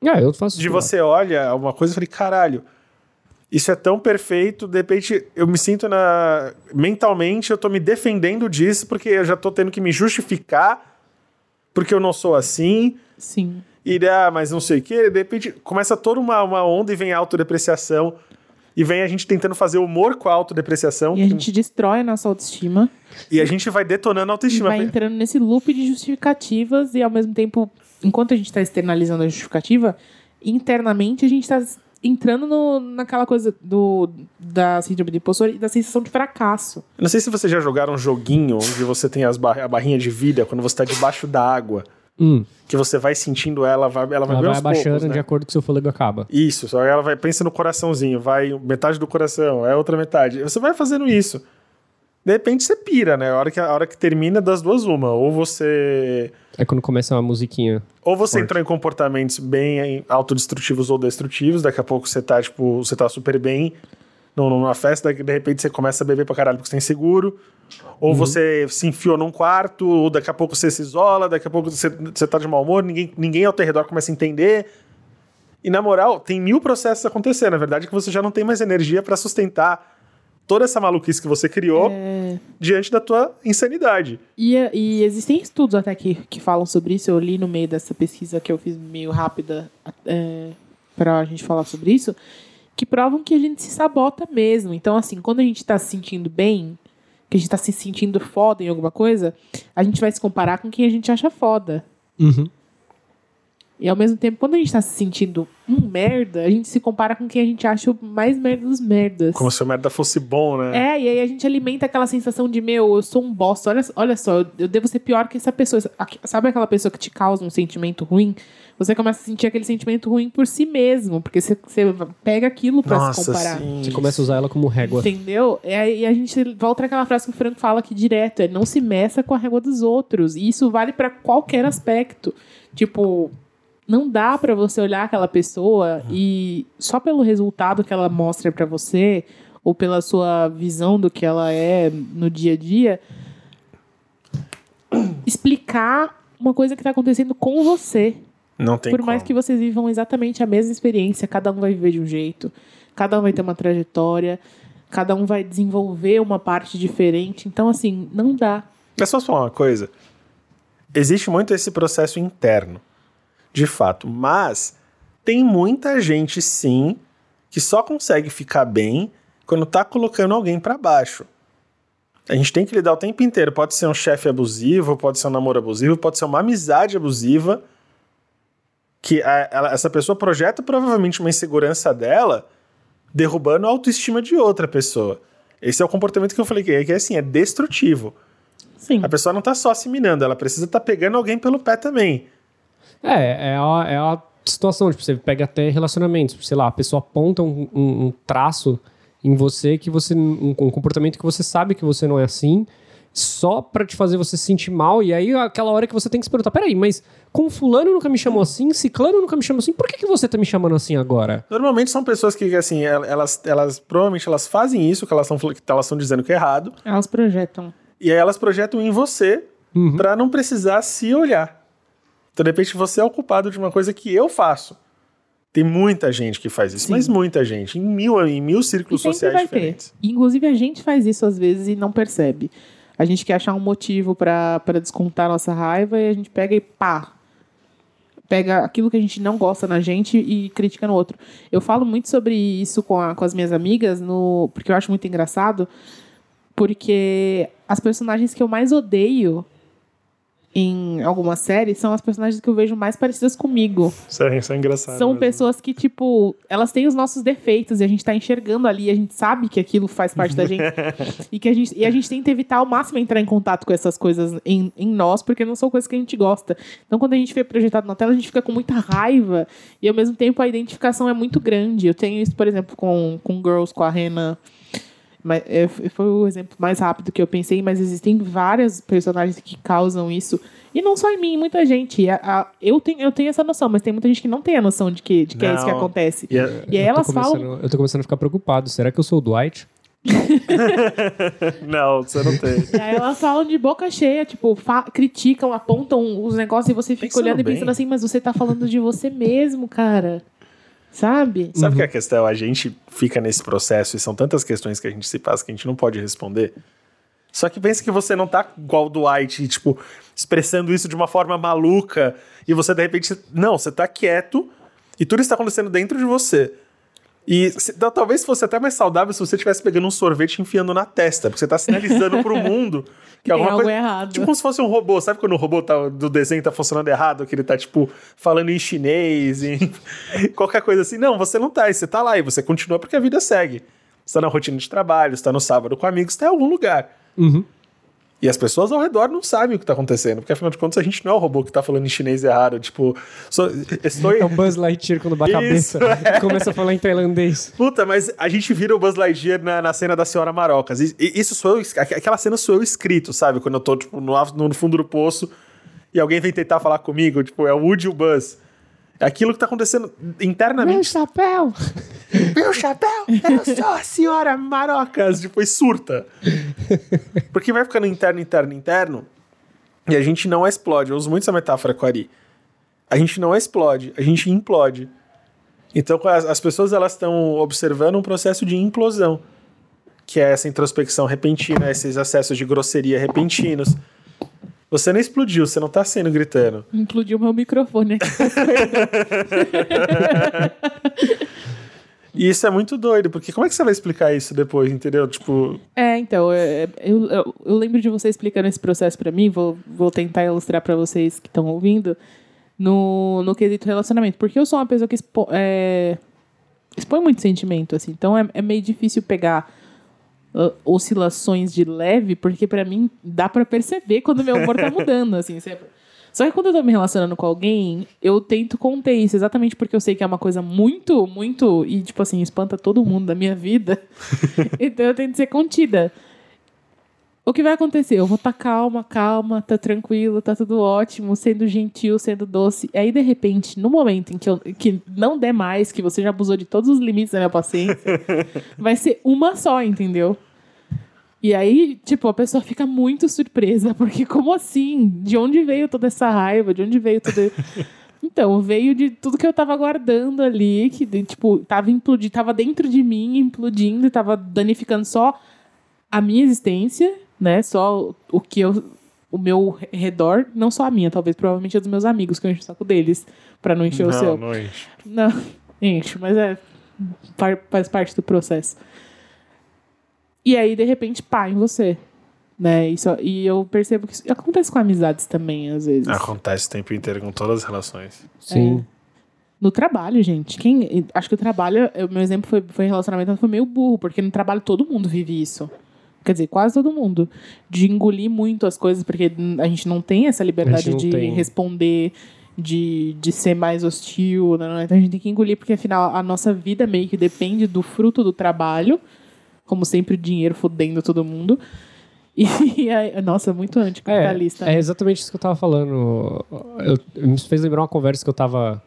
Speaker 1: Ah, eu faço
Speaker 3: De você olha uma coisa e fala, caralho, isso é tão perfeito, de repente eu me sinto na. Mentalmente eu tô me defendendo disso, porque eu já tô tendo que me justificar, porque eu não sou assim.
Speaker 2: Sim.
Speaker 3: E, ah, mas não sei o quê. De repente começa toda uma, uma onda e vem a autodepreciação. E vem a gente tentando fazer humor com a autodepreciação.
Speaker 2: E a gente destrói a nossa autoestima.
Speaker 3: E a gente vai detonando a
Speaker 2: E
Speaker 3: autoestima.
Speaker 2: vai entrando nesse loop de justificativas e ao mesmo tempo, enquanto a gente está externalizando a justificativa, internamente a gente está entrando no- naquela coisa do, da síndrome do impostor e da sensação de fracasso.
Speaker 3: Eu Não sei se vocês já jogaram um joguinho onde você tem as bar a barrinha de vida quando você tá debaixo da água.
Speaker 1: Hum,
Speaker 3: Que você vai sentindo ela, vai, ela vai,
Speaker 1: ela
Speaker 3: bem
Speaker 1: vai
Speaker 3: aos
Speaker 1: abaixando
Speaker 3: poucos, né?
Speaker 1: de acordo com o seu fôlego acaba.
Speaker 3: Isso, só ela vai, pensa no coraçãozinho, vai metade do coração, é outra metade. Você vai fazendo isso. De repente você pira, né? A hora que, a hora que termina das duas, uma. Ou você.
Speaker 1: É quando começa uma musiquinha.
Speaker 3: Ou você
Speaker 1: Forte.
Speaker 3: entrou em comportamentos bem autodestrutivos ou destrutivos, daqui a pouco você tá, tipo, você tá super bem num- numa festa, de repente você começa a beber pra caralho porque você tá inseguro. Ou você se enfiou num quarto, ou daqui a pouco você se isola, daqui a pouco você, você tá de mau humor, ninguém, ninguém ao teu redor começa a entender. E na moral, tem mil processos acontecendo. Na verdade, é que você já não tem mais energia pra sustentar toda essa maluquice que você criou diante da tua insanidade.
Speaker 2: E, e existem estudos até que, que falam sobre isso. Eu li no meio dessa pesquisa que eu fiz meio rápida é, para a gente falar sobre isso, que provam que a gente se sabota mesmo. Então, assim, quando a gente está se sentindo bem, que a gente está se sentindo foda em alguma coisa, a gente vai se comparar com quem a gente acha foda.
Speaker 1: Uhum.
Speaker 2: E ao mesmo tempo, quando a gente tá se sentindo um merda, a gente se compara com quem a gente acha o mais merda dos merdas.
Speaker 3: Como se o merda fosse bom, né?
Speaker 2: É, e aí a gente alimenta aquela sensação de, meu, eu sou um bosta, olha, olha só, eu- eu devo ser pior que essa pessoa. Sabe aquela pessoa que te causa um sentimento ruim? Você começa a sentir aquele sentimento ruim por si mesmo, porque você, você pega aquilo pra se
Speaker 3: Nossa,
Speaker 2: comparar.
Speaker 3: sim.
Speaker 1: Você começa a usar ela como régua.
Speaker 2: Entendeu? E aí a gente volta naquela frase que o Franco fala aqui direto: é não se meça com a régua dos outros. E isso vale pra qualquer aspecto. Tipo, não dá pra você olhar aquela pessoa e só pelo resultado que ela mostra pra você, ou pela sua visão do que ela é no dia a dia, explicar uma coisa que tá acontecendo com você.
Speaker 3: Não tem
Speaker 2: Por
Speaker 3: como.
Speaker 2: mais que vocês vivam exatamente a mesma experiência, cada um vai viver de um jeito, cada um vai ter uma trajetória, cada um vai desenvolver uma parte diferente. Então, assim, não dá.
Speaker 3: É só falar uma coisa. Existe muito esse processo interno, de fato. Mas tem muita gente, sim, que só consegue ficar bem quando tá colocando alguém pra baixo. A gente tem que lidar o tempo inteiro. Pode ser um chefe abusivo, pode ser um namoro abusivo, pode ser uma amizade abusiva. Que a- ela- essa pessoa projeta provavelmente uma insegurança dela, derrubando a autoestima de outra pessoa. Esse é o comportamento que eu falei que é, que é assim, é destrutivo.
Speaker 2: Sim.
Speaker 3: A pessoa não tá só se minando, ela precisa estar pegando alguém pelo pé também.
Speaker 1: É, é a, é a situação, tipo, você pega até relacionamentos, sei lá, a pessoa aponta um, um- um traço em você que você, um, um comportamento que você sabe que você não é assim, só pra te fazer você se sentir mal, e aí aquela hora que você tem que se perguntar, peraí, mas com fulano nunca me chamou assim, ciclano nunca me chamou assim, por que, que você tá me chamando assim agora?
Speaker 3: Normalmente são pessoas que, assim, el- elas, elas provavelmente elas fazem isso, que elas estão que elas estão dizendo que é errado,
Speaker 2: Elas projetam.
Speaker 3: e aí elas projetam em você
Speaker 1: Uhum.
Speaker 3: pra não precisar se olhar. Então, de repente, você é o culpado de uma coisa que eu faço. Tem muita gente que faz isso,
Speaker 2: Sim.
Speaker 3: mas muita gente, em mil, em mil círculos sociais diferentes.
Speaker 2: ter. Inclusive, a gente faz isso às vezes e não percebe. A gente quer achar um motivo pra descontar nossa raiva e a gente pega e pá. Pega aquilo que a gente não gosta na gente e critica no outro. Eu falo muito sobre isso com, a- com as minhas amigas, no, porque eu acho muito engraçado. Porque as personagens que eu mais odeio em algumas séries são as personagens que eu vejo mais parecidas comigo.
Speaker 3: É, isso é engraçado.
Speaker 2: São
Speaker 3: mesmo.
Speaker 2: pessoas que, tipo, elas têm os nossos defeitos e a gente tá enxergando ali, a gente sabe que aquilo faz parte da gente. e, que a gente e a gente tenta evitar ao máximo entrar em contato com essas coisas em, em nós, porque não são coisas que a gente gosta. Então, quando a gente vê projetado na tela, a gente fica com muita raiva e, ao mesmo tempo, a identificação é muito grande. Eu tenho isso, por exemplo, com, com Girls, com a Rena. Mas, é, foi o exemplo mais rápido que eu pensei, mas existem várias personagens que causam isso. E não só em mim, muita gente. A- a- eu, tenho, eu tenho essa noção, mas tem muita gente que não tem a noção de que, de que é isso que acontece.
Speaker 3: E é-
Speaker 2: E aí elas falam.
Speaker 1: Eu tô começando a ficar preocupado, será que eu sou o Dwight?
Speaker 3: Não, você não tem.
Speaker 2: E aí elas falam de boca cheia, tipo, criticam, apontam os negócios e você fica
Speaker 3: Pensando
Speaker 2: olhando e
Speaker 3: bem.
Speaker 2: pensando assim, mas você tá falando de você mesmo, cara. Sabe?
Speaker 3: Sabe que a questão? A gente fica nesse processo e são tantas questões que a gente se passa que a gente não pode responder. Só que pensa que você não tá igual o Dwight, tipo, expressando isso de uma forma maluca e você de repente. Não, você tá quieto e tudo está acontecendo dentro de você. E se- tal- talvez fosse até mais saudável se você estivesse pegando um sorvete e enfiando na testa, porque você tá sinalizando pro mundo que
Speaker 2: Tem
Speaker 3: alguma
Speaker 2: algo
Speaker 3: coisa.
Speaker 2: errado.
Speaker 3: Tipo como se fosse um robô. Sabe quando o robô tá- do desenho tá funcionando errado? Que ele tá, tipo, falando em chinês, em qualquer coisa assim. Não, você não tá. E você tá lá e você continua porque a vida segue. Você tá na rotina de trabalho, você tá no sábado com amigos, você tá em algum lugar.
Speaker 1: Uhum.
Speaker 3: E as pessoas ao redor não sabem o que tá acontecendo. Porque afinal de contas a gente não é o robô que tá falando em chinês errado. Tipo, estou.
Speaker 1: É o Buzz Lightyear quando bate a cabeça
Speaker 3: é.
Speaker 1: começa a falar em tailandês.
Speaker 3: Puta, mas a gente vira o Buzz Lightyear na, na cena da Senhora Marocas. E, e isso sou eu, aquela cena sou eu escrito, sabe? Quando eu tô, tipo, no, no fundo do poço e alguém vem tentar falar comigo, tipo, é o Woody e o Buzz. É aquilo que tá acontecendo internamente.
Speaker 2: chapéu!
Speaker 3: Meu chapéu, eu sou a Senhora Marocas. Depois surta. Porque vai ficando interno, interno, interno. E a gente não explode. Eu uso muito essa metáfora com a Ari. A gente não explode, a gente implode. Então as, as pessoas elas estão observando um processo de implosão, que é essa introspecção repentina, esses acessos de grosseria repentinos. Você não explodiu, você não tá sendo gritando.
Speaker 2: Implodiu meu microfone aqui.
Speaker 3: E isso é muito doido, porque como é que você vai explicar isso depois, entendeu? Tipo,
Speaker 2: É, então, é, eu, eu, eu lembro de você explicando esse processo pra mim, vou, vou tentar ilustrar pra vocês que estão ouvindo. no, no quesito relacionamento. Porque eu sou uma pessoa que expo, é, expõe muito sentimento, assim. Então é, é meio difícil pegar uh, oscilações de leve, porque pra mim dá pra perceber quando meu humor tá mudando, assim. Sempre. Só que quando eu tô me relacionando com alguém, eu tento conter isso, exatamente porque eu sei que é uma coisa muito, muito. E, tipo assim, espanta todo mundo da minha vida. então eu tento ser contida. O que vai acontecer? Eu vou estar tá calma, calma, tá tranquilo, tá tudo ótimo, sendo gentil, sendo doce. Aí, de repente, no momento em que, eu, que não der mais, que você já abusou de todos os limites da minha paciência, vai ser uma só, entendeu? E aí, tipo, a pessoa fica muito surpresa, porque como assim? De onde veio toda essa raiva? De onde veio tudo. Então, veio de tudo que eu tava guardando ali, que, tipo, tava implodindo, tava dentro de mim, implodindo, tava danificando só a minha existência, né? Só o que eu. O meu redor, não só a minha, talvez, provavelmente a dos meus amigos, que eu encho o saco deles, para não encher
Speaker 3: não,
Speaker 2: o seu.
Speaker 3: Não, enche.
Speaker 2: Não, enche, mas é. Faz parte do processo. E aí, de repente, pá em você. Né? Isso, e eu percebo que isso acontece com amizades também, às vezes.
Speaker 3: Acontece o tempo inteiro com todas as relações.
Speaker 1: Sim.
Speaker 2: É. No trabalho, gente. Quem, acho que o trabalho, o meu exemplo foi, foi relacionamento, mas foi meio burro, porque no trabalho todo mundo vive isso. Quer dizer, quase todo mundo. De engolir muito as coisas, porque a gente não tem essa liberdade de
Speaker 1: tem.
Speaker 2: responder, de, de ser mais hostil. Né? Então a gente tem que engolir, porque afinal a nossa vida meio que depende do fruto do trabalho como sempre, dinheiro fodendo todo mundo. E aí, nossa, muito anticapitalista.
Speaker 1: É, é exatamente isso que eu tava falando. Eu, me fez lembrar uma conversa que eu tava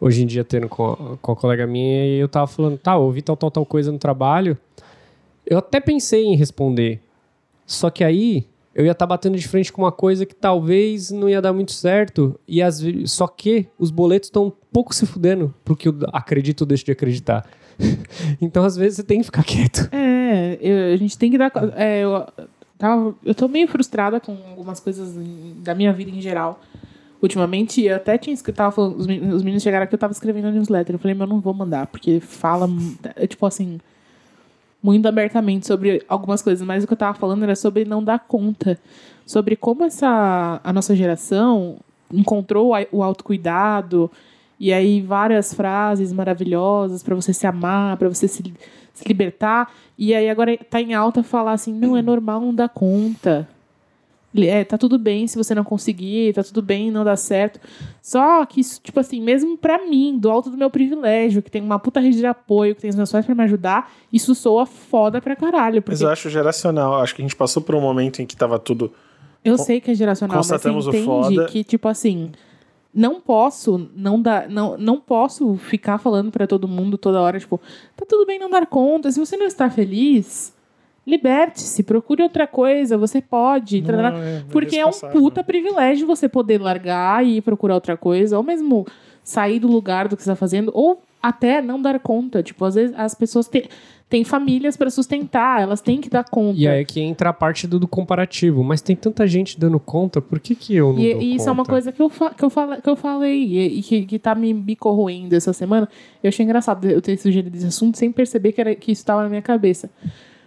Speaker 1: hoje em dia tendo com, com a colega minha e eu tava falando, tá, ouvi tal, tal, tal coisa no trabalho. Eu até pensei em responder. Só que aí eu ia estar tá batendo de frente com uma coisa que talvez não ia dar muito certo. E as, só que os boletos estão um pouco se fudendo pro que eu acredito ou deixo de acreditar. então, às vezes, você tem que ficar quieto.
Speaker 2: É, eu, a gente tem que dar. É, eu, tava, eu tô meio frustrada com algumas coisas da minha vida em geral. Ultimamente, eu até tinha escrito, tava falando, os meninos chegaram aqui, eu tava escrevendo a newsletter. Eu falei, mas eu não vou mandar, porque fala, é, tipo assim, muito abertamente sobre algumas coisas. Mas o que eu tava falando era sobre não dar conta. Sobre como essa, a nossa geração encontrou o autocuidado, e aí várias frases maravilhosas para você se amar, para você se, se libertar. E aí agora tá em alta falar assim, não é normal não dar conta. É, tá tudo bem se você não conseguir, tá tudo bem não dar certo. Só que isso, tipo assim, mesmo para mim, do alto do meu privilégio, que tem uma puta rede de apoio, que tem os meus pais pra me ajudar, isso soa foda pra caralho. Porque...
Speaker 3: Mas eu acho geracional. Acho que a gente passou por um momento em que tava tudo.
Speaker 2: Eu sei que é geracional, mas você entende que, tipo assim, não posso não dar, não, não posso ficar falando para todo mundo toda hora, tipo, tá tudo bem não dar conta, se você não está feliz, liberte-se, procure outra coisa, você pode, não, é, é porque é um puta privilégio você poder largar e procurar outra coisa, ou mesmo sair do lugar do que você está fazendo, ou até não dar conta, tipo, às vezes as pessoas têm tem famílias para sustentar, elas têm que dar conta.
Speaker 1: E aí é que entra a parte do, do, comparativo. Mas tem tanta gente dando conta, por que, que eu não
Speaker 2: e,
Speaker 1: dou
Speaker 2: e isso
Speaker 1: conta?
Speaker 2: é uma coisa que eu, que eu, fala, que eu falei e, e que, que tá me, me corroendo essa semana. Eu achei engraçado eu ter sugerido esse assunto sem perceber que, era, que isso estava na minha cabeça.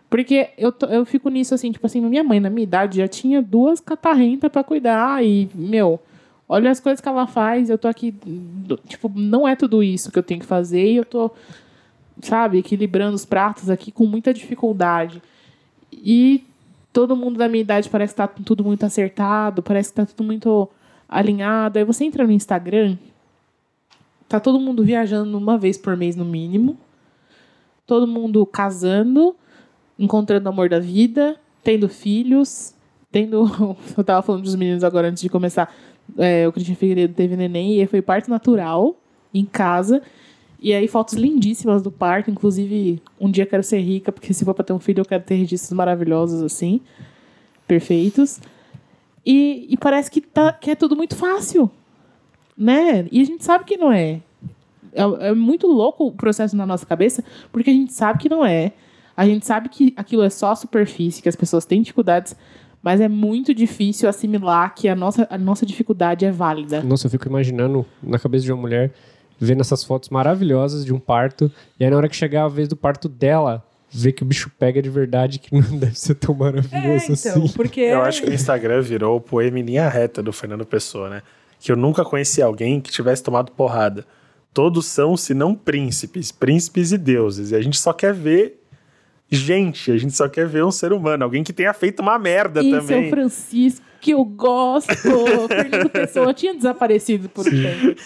Speaker 2: Porque eu, tô, eu fico nisso assim, tipo assim, minha mãe, na minha idade, já tinha duas catarrentas para cuidar e, meu, olha as coisas que ela faz, eu tô aqui, tipo, não é tudo isso que eu tenho que fazer e eu tô sabe, equilibrando os pratos aqui com muita dificuldade. E todo mundo da minha idade parece que tá tudo muito acertado, parece que tá tudo muito alinhado. Aí você entra no Instagram, tá todo mundo viajando uma vez por mês no mínimo, todo mundo casando, encontrando o amor da vida, tendo filhos, tendo. Eu tava falando dos meninos agora antes de começar. É, o Cristian Figueiredo teve neném e foi parte natural em casa. E aí, fotos lindíssimas do parque. Inclusive, um dia quero ser rica, porque se for pra ter um filho, eu quero ter registros maravilhosos assim. Perfeitos. E, e parece que, tá, que é tudo muito fácil. Né? E a gente sabe que não é. é. É muito louco o processo na nossa cabeça, porque a gente sabe que não é. A gente sabe que aquilo é só superfície, que as pessoas têm dificuldades, mas é muito difícil assimilar que a nossa, a nossa dificuldade é válida.
Speaker 1: Nossa, eu fico imaginando na cabeça de uma mulher vendo essas fotos maravilhosas de um parto. E aí, na hora que chegar a vez do parto dela, ver que o bicho pega de verdade, que não deve ser tão maravilhoso é, então,
Speaker 2: assim. Porque...
Speaker 3: Eu acho que o Instagram virou o poema em linha reta do Fernando Pessoa, né? que eu nunca conheci alguém que tivesse tomado porrada. Todos são, se não príncipes, príncipes e deuses. E a gente só quer ver gente, a gente só quer ver um ser humano, alguém que tenha feito uma merda
Speaker 2: é
Speaker 3: também.
Speaker 2: o Francisco, que eu gosto. Fernando Pessoa tinha desaparecido por um tempo.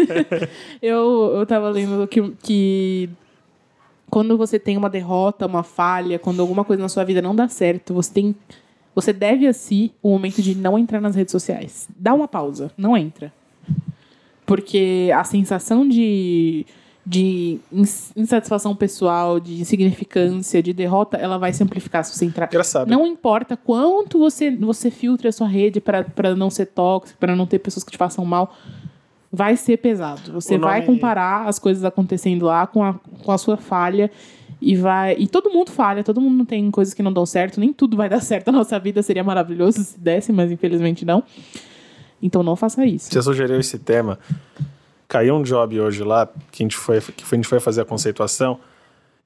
Speaker 2: eu, eu tava lendo que, que quando você tem uma derrota, uma falha, quando alguma coisa na sua vida não dá certo, você tem. Você deve a si o momento de não entrar nas redes sociais. Dá uma pausa, não entra. Porque a sensação de, de ins- insatisfação pessoal, de insignificância, de derrota, ela vai se amplificar se você entrar.
Speaker 3: Engraçado.
Speaker 2: Não importa quanto você, você filtre a sua rede para não ser tóxico, para não ter pessoas que te façam mal, vai ser pesado. Você vai comparar as coisas acontecendo lá com a, com a sua falha e vai. E todo mundo falha, todo mundo tem coisas que não dão certo, nem tudo vai dar certo na nossa vida. Seria maravilhoso se desse, mas infelizmente não. Então não faça isso.
Speaker 3: Você sugeriu esse tema. Caiu um job hoje lá, que a gente foi, que a gente foi fazer a conceituação,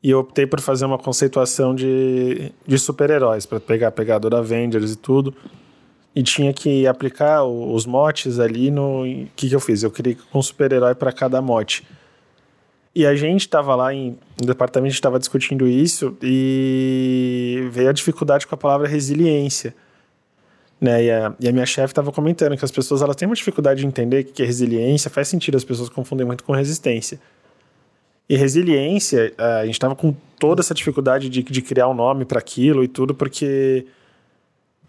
Speaker 3: e eu optei por fazer uma conceituação de, de super-heróis, para pegar a pegada da Avengers e tudo. E tinha que aplicar os motes ali no. O que, que eu fiz? Eu criei um super-herói para cada mote. E a gente estava lá em, no departamento, estava discutindo isso e veio a dificuldade com a palavra resiliência. Né? E, a, e a minha chefe estava comentando que as pessoas elas têm uma dificuldade de entender que, que é resiliência faz sentido, as pessoas confundem muito com resistência. E resiliência, a gente estava com toda essa dificuldade de, de criar um nome para aquilo e tudo, porque.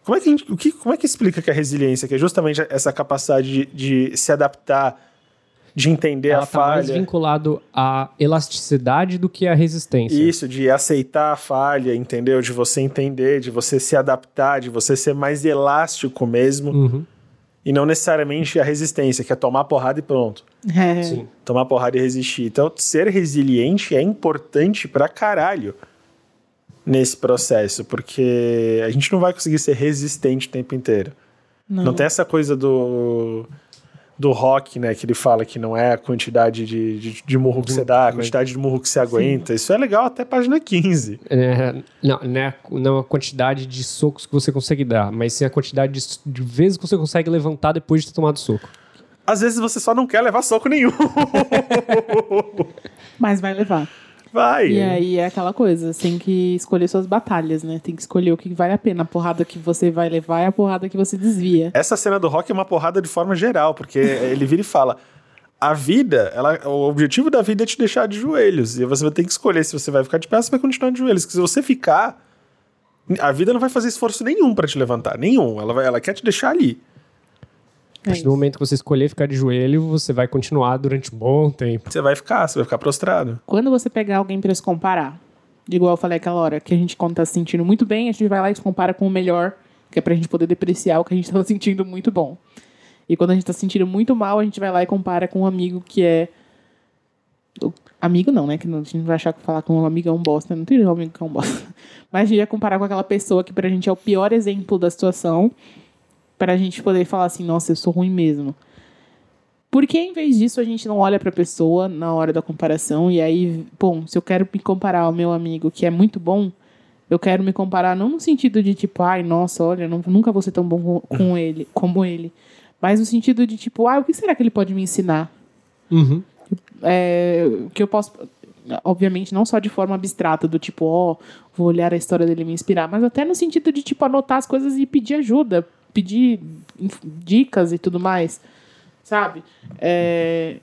Speaker 3: Como é, que a gente, o que, como é que explica que é resiliência? Que é justamente essa capacidade de, de se adaptar, de entender
Speaker 1: Ela
Speaker 3: a
Speaker 1: tá mais
Speaker 3: falha.
Speaker 1: vinculado à elasticidade do que à resistência.
Speaker 3: Isso, de aceitar a falha, entendeu? De você entender, de você se adaptar, de você ser mais elástico mesmo.
Speaker 1: Uhum.
Speaker 3: E não necessariamente a resistência, que é tomar porrada e pronto.
Speaker 2: É.
Speaker 1: Sim.
Speaker 3: Tomar porrada e resistir. Então, ser resiliente é importante pra caralho nesse processo, porque a gente não vai conseguir ser resistente o tempo inteiro.
Speaker 2: Não.
Speaker 3: Não, tem essa coisa do do rock, né, que ele fala que não é a quantidade de, de, de murro que você dá, a quantidade de murro que você aguenta. Isso é legal até página 15.
Speaker 1: É, não, não é, não é a quantidade de socos que você consegue dar, mas sim a quantidade de, de vezes que você consegue levantar depois de ter tomado soco.
Speaker 3: Às vezes você só não quer levar soco nenhum.
Speaker 2: Mas vai levar.
Speaker 3: Vai.
Speaker 2: E aí é aquela coisa, você tem que escolher suas batalhas, né? Tem que escolher o que vale a pena. A porrada que você vai levar é a porrada que você desvia.
Speaker 3: Essa cena do rock é uma porrada de forma geral, porque ele vira e fala: a vida, ela, o objetivo da vida é te deixar de joelhos. E você vai ter que escolher se você vai ficar de pé ou se vai continuar de joelhos. Porque se você ficar, a vida não vai fazer esforço nenhum pra te levantar. Nenhum. Ela, vai, ela quer te deixar ali.
Speaker 1: A partir do momento que você escolher ficar de joelho, você vai continuar durante um bom tempo.
Speaker 3: Você vai ficar, você vai ficar prostrado.
Speaker 2: Quando você pegar alguém pra se comparar, igual eu falei aquela hora, que a gente quando tá se sentindo muito bem, a gente vai lá e se compara com o melhor, que é pra gente poder depreciar o que a gente tava sentindo muito bom. E quando a gente tá se sentindo muito mal, a gente vai lá e compara com um amigo que é. Amigo não, né? Que não- a gente não vai achar que falar com um amigo é um bosta. Não tem nenhum amigo que é um bosta. Mas a gente vai comparar com aquela pessoa que pra gente é o pior exemplo da situação. Pra gente poder falar assim, nossa, eu sou ruim mesmo. Por que, em vez disso, a gente não olha pra pessoa na hora da comparação e aí, bom, se eu quero me comparar ao meu amigo que é muito bom, eu quero me comparar não no sentido de tipo, ai, nossa, olha, não- nunca vou ser tão bom com, ele, como ele, mas no sentido de tipo, ah, o que será que ele pode me ensinar?
Speaker 1: Uhum.
Speaker 2: É, que eu posso, obviamente, não só de forma abstrata, do tipo, ó, vou olhar a história dele e me inspirar, mas até no sentido de tipo anotar as coisas e pedir ajuda, pedir dicas e tudo mais, sabe? É,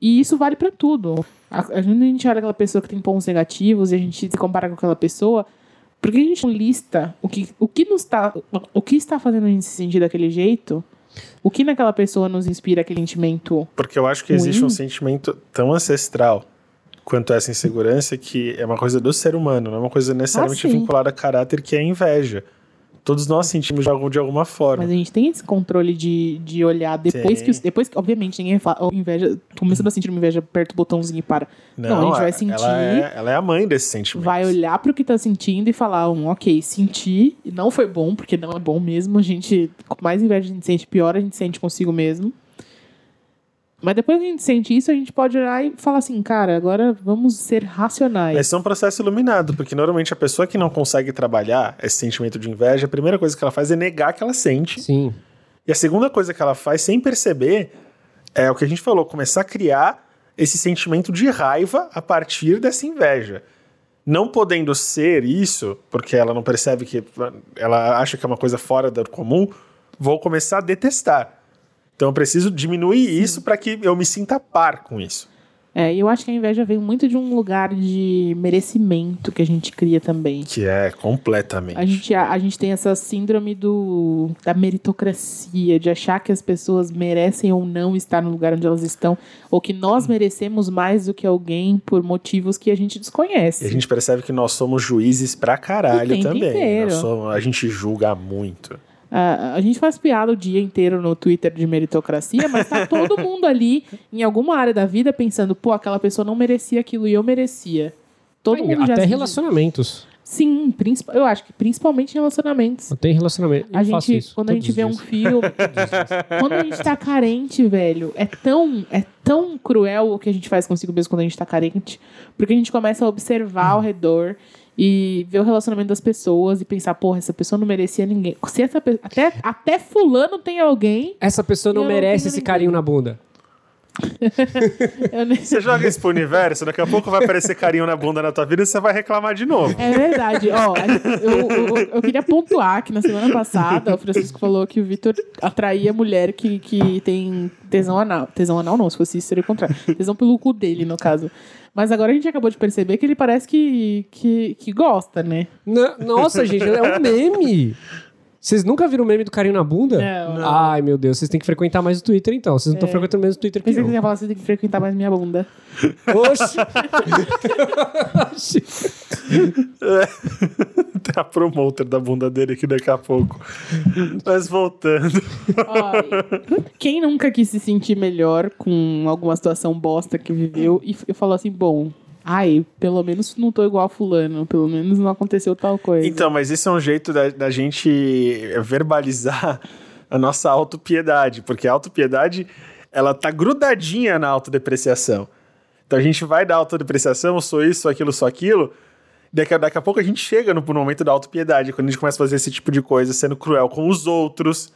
Speaker 2: e isso vale pra tudo. A, a gente, olha aquela pessoa que tem pontos negativos e a gente se compara com aquela pessoa. Por que a gente não lista o que, o que nos tá, o que está fazendo a gente se sentir daquele jeito? O que naquela pessoa nos inspira aquele sentimento?
Speaker 3: Porque eu acho que existe
Speaker 2: Ruim.
Speaker 3: um sentimento tão ancestral quanto essa insegurança que é uma coisa do ser humano, não é uma coisa necessariamente
Speaker 2: Ah,
Speaker 3: vinculada a caráter que é a inveja. Todos nós sentimos de, algum, de alguma forma.
Speaker 2: Mas a gente tem esse controle de, de olhar depois
Speaker 3: Tem.
Speaker 2: que, os- depois que, obviamente, ninguém fala, "Oh, inveja, começando a sentir uma inveja, aperta o botãozinho e para. Não, a gente vai sentir,
Speaker 3: Ela é, ela é a mãe desse sentimento.
Speaker 2: vai olhar pro que tá sentindo e falar, um, ok, senti, e não foi bom, porque não é bom mesmo. A gente, com mais inveja a gente sente, pior a gente sente consigo mesmo. Mas depois que a gente sente isso, a gente pode olhar e falar assim, cara, agora vamos ser racionais.
Speaker 3: Esse é um processo iluminado, porque normalmente a pessoa que não consegue trabalhar esse sentimento de inveja, a primeira coisa que ela faz é negar que ela sente
Speaker 1: Sim.
Speaker 3: E a segunda coisa que ela faz, sem perceber, é o que a gente falou, começar a criar esse sentimento de raiva a partir dessa inveja. Não podendo ser isso, porque ela não percebe que ela acha que é uma coisa fora do comum, vou começar a detestar. Então eu preciso diminuir isso para que eu me sinta par com isso.
Speaker 2: É, e eu acho que a inveja vem muito de um lugar de merecimento que a gente cria também.
Speaker 3: Que é completamente.
Speaker 2: A gente, a, a gente tem essa síndrome do, da meritocracia, de achar que as pessoas merecem ou não estar no lugar onde elas estão, ou que nós merecemos mais do que alguém por motivos que a gente desconhece.
Speaker 3: E a gente percebe que nós somos juízes pra caralho também. Nós somos- a gente julga muito.
Speaker 2: Ah, a gente faz piada o dia inteiro no Twitter de meritocracia, mas tá todo mundo ali em alguma área da vida pensando, pô, aquela pessoa não merecia aquilo e eu merecia. Todo mundo já
Speaker 1: Até relacionamentos.
Speaker 2: Sim, princip- eu acho que principalmente em relacionamentos.
Speaker 1: Tem relacionamento. Eu
Speaker 2: A gente,
Speaker 1: isso
Speaker 2: quando a gente vê um
Speaker 1: dias.
Speaker 2: filme, quando a gente tá carente, velho, é tão, é tão cruel o que a gente faz consigo mesmo quando a gente tá carente, porque a gente começa a observar ao redor e ver o relacionamento das pessoas e pensar, porra, essa pessoa não merecia ninguém. Se essa pe- até até fulano tem alguém,
Speaker 1: Essa pessoa não
Speaker 2: não
Speaker 1: merece
Speaker 2: tenho
Speaker 1: esse
Speaker 2: ninguém.
Speaker 1: carinho na bunda.
Speaker 2: eu nem-
Speaker 3: Você joga isso pro universo, daqui a pouco vai aparecer carinho na bunda na tua vida e você vai reclamar de novo.
Speaker 2: É verdade. Ó, eu, eu, eu queria pontuar que na semana passada o Francisco falou que o Vitor atraía mulher que, que tem tesão anal. Tesão anal não, se fosse isso seria o contrário. Tesão pelo cu dele, no caso. Mas agora a gente acabou de perceber que ele parece que, que, que gosta, né?
Speaker 1: Na- Nossa, gente, é um meme. Vocês nunca viram o meme do carinho na bunda?
Speaker 2: Não.
Speaker 1: Ai, meu Deus, vocês têm que frequentar mais o Twitter então. Vocês não estão frequentando mesmo o Twitter que
Speaker 2: Pensei que você
Speaker 1: eu.
Speaker 2: ia falar, você tem que frequentar mais minha bunda.
Speaker 1: Oxi! Oxi.
Speaker 3: Tem a promoter da bunda dele aqui daqui a pouco. Mas voltando.
Speaker 2: Ó, quem nunca quis se sentir melhor com alguma situação bosta que viveu e f- eu falo assim, bom, ai, pelo menos não tô igual a fulano, pelo menos não aconteceu tal coisa.
Speaker 3: Então, mas isso é um jeito da, da gente verbalizar a nossa autopiedade, porque a autopiedade, ela tá grudadinha na autodepreciação. Então a gente vai da autodepreciação, sou isso, sou aquilo, sou aquilo. Daqui a, daqui a pouco a gente chega no, no momento da autopiedade, quando a gente começa a fazer esse tipo de coisa, sendo cruel com os outros,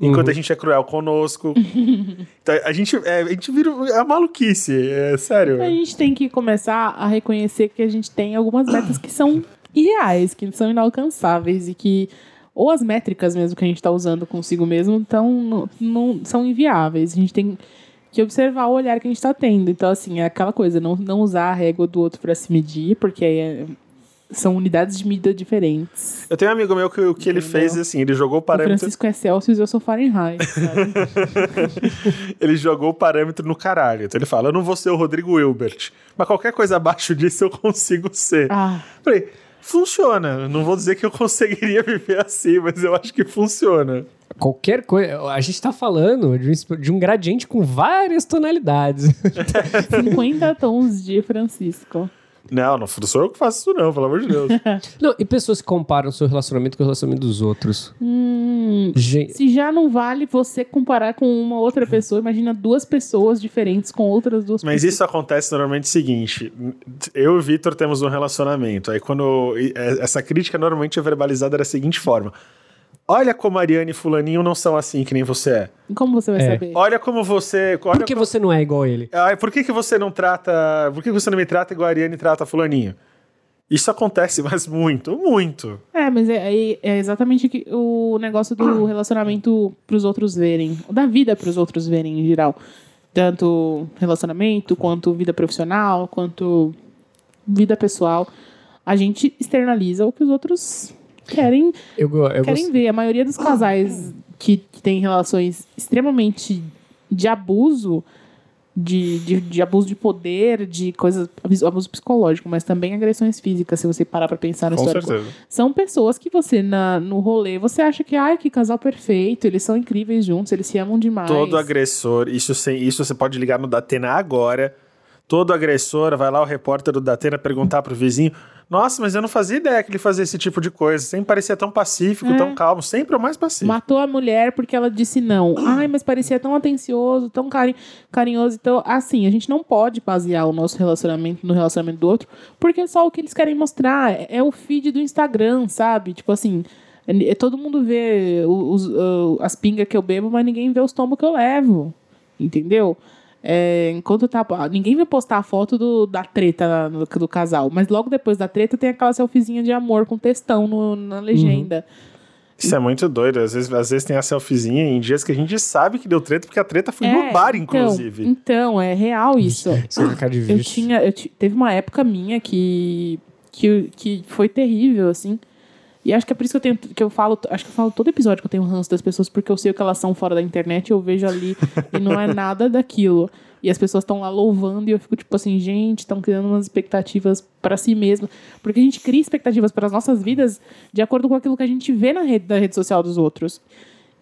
Speaker 3: enquanto a gente é cruel conosco. então a gente, é, a gente vira. É uma maluquice, é sério.
Speaker 2: A gente tem que começar a reconhecer que a gente tem algumas metas que são irreais, que são inalcançáveis e que ou as métricas mesmo que a gente está usando consigo mesmo então, não- são inviáveis. A gente tem que observar o olhar que a gente está tendo. Então, assim, é aquela coisa, não, não usar a régua do outro para se medir, porque aí é- são unidades de medida diferentes.
Speaker 3: Eu tenho um amigo meu que o que ele
Speaker 2: Entendeu?
Speaker 3: fez assim, ele jogou o
Speaker 2: O
Speaker 3: parâmetro.
Speaker 2: Francisco é Celsius e eu sou Fahrenheit, sabe?
Speaker 3: ele jogou o parâmetro no caralho. Então ele fala: Eu não vou ser o Rodrigo Hilbert, mas qualquer coisa abaixo disso eu consigo ser.
Speaker 2: ah,
Speaker 3: Falei, funciona. Não vou dizer que eu conseguiria viver assim, mas eu acho que funciona.
Speaker 1: Qualquer coisa. A gente tá falando de um, de um gradiente com várias tonalidades.
Speaker 2: 50 tons de Francisco.
Speaker 3: Não, não sou eu que faço isso, não, pelo amor de Deus.
Speaker 1: Não, e pessoas que comparam o seu relacionamento com o relacionamento dos outros.
Speaker 2: Hum,
Speaker 1: Gente,
Speaker 2: Se já não vale você comparar com uma outra pessoa, imagina duas pessoas diferentes com outras duas
Speaker 3: Mas
Speaker 2: pessoas.
Speaker 3: isso acontece normalmente o seguinte: eu e o Vitor temos um relacionamento. Aí quando. é- Essa crítica normalmente é verbalizada da seguinte forma: Olha como a Ariane e Fulaninho não são assim que nem você é.
Speaker 2: Como você vai
Speaker 1: É.
Speaker 2: saber?
Speaker 3: Olha como você. Olha
Speaker 1: por que você não é igual a ele?
Speaker 3: Ai, por que, que você não trata. Por que você não me trata igual a Ariane trata a Fulaninho? Isso acontece, mas muito, muito.
Speaker 2: É, mas é, aí é exatamente que- o negócio do relacionamento pros outros verem. Da vida pros outros verem em geral. Tanto relacionamento, quanto vida profissional, quanto vida pessoal. A gente externaliza o que os outros querem
Speaker 1: Eu, eu
Speaker 2: querem
Speaker 1: gosto-
Speaker 2: ver. A maioria dos casais que, que têm relações extremamente de abuso, de, de, de abuso de poder, de coisas, abuso- abuso psicológico, mas também agressões físicas, se você parar pra pensar no
Speaker 3: Com
Speaker 2: histórico.
Speaker 3: certeza.
Speaker 2: São pessoas que você, na, no rolê, você acha que, ai, que casal perfeito, eles são incríveis juntos, eles se amam demais.
Speaker 3: Todo agressor, isso, sem, isso você pode ligar no Datena agora. Todo agressor, vai lá o repórter do Datena perguntar pro vizinho: Nossa, mas eu não fazia ideia que ele fazia esse tipo de coisa. Sempre parecia tão pacífico,
Speaker 2: É.
Speaker 3: tão calmo, sempre é o mais pacífico.
Speaker 2: Matou a mulher porque ela disse não. Ai, mas parecia tão atencioso, tão cari carinhoso. Então, assim, a gente não pode basear o nosso relacionamento no relacionamento do outro, porque é só o que eles querem mostrar. É é o feed do Instagram, sabe? Tipo assim, É, Todo mundo vê os, as pingas que eu bebo, mas ninguém vê os tombos que eu levo. Entendeu? É, enquanto tá. Ninguém vai postar a foto do, da treta no- do casal. Mas logo depois da treta tem aquela selfiezinha de amor com textão no- na legenda.
Speaker 3: Isso é muito doido. Às vezes, às vezes tem a selfiezinha em dias que a gente sabe que deu treta, porque a treta foi
Speaker 2: É,
Speaker 3: no bar,
Speaker 2: então-
Speaker 3: inclusive.
Speaker 2: Então, é real isso.
Speaker 1: Isso é
Speaker 2: Eu tinha. Eu teve uma época minha que, que. que foi terrível, assim. E acho que é por isso que eu tenho. que eu falo. Acho que eu falo todo episódio que eu tenho ranço das pessoas, porque eu sei o que elas são fora da internet, eu vejo ali e não é nada daquilo. E as pessoas estão lá louvando e eu fico tipo assim, gente, estão criando umas expectativas para si mesma. Porque a gente cria expectativas para as nossas vidas de acordo com aquilo que a gente vê na rede, da rede social dos outros.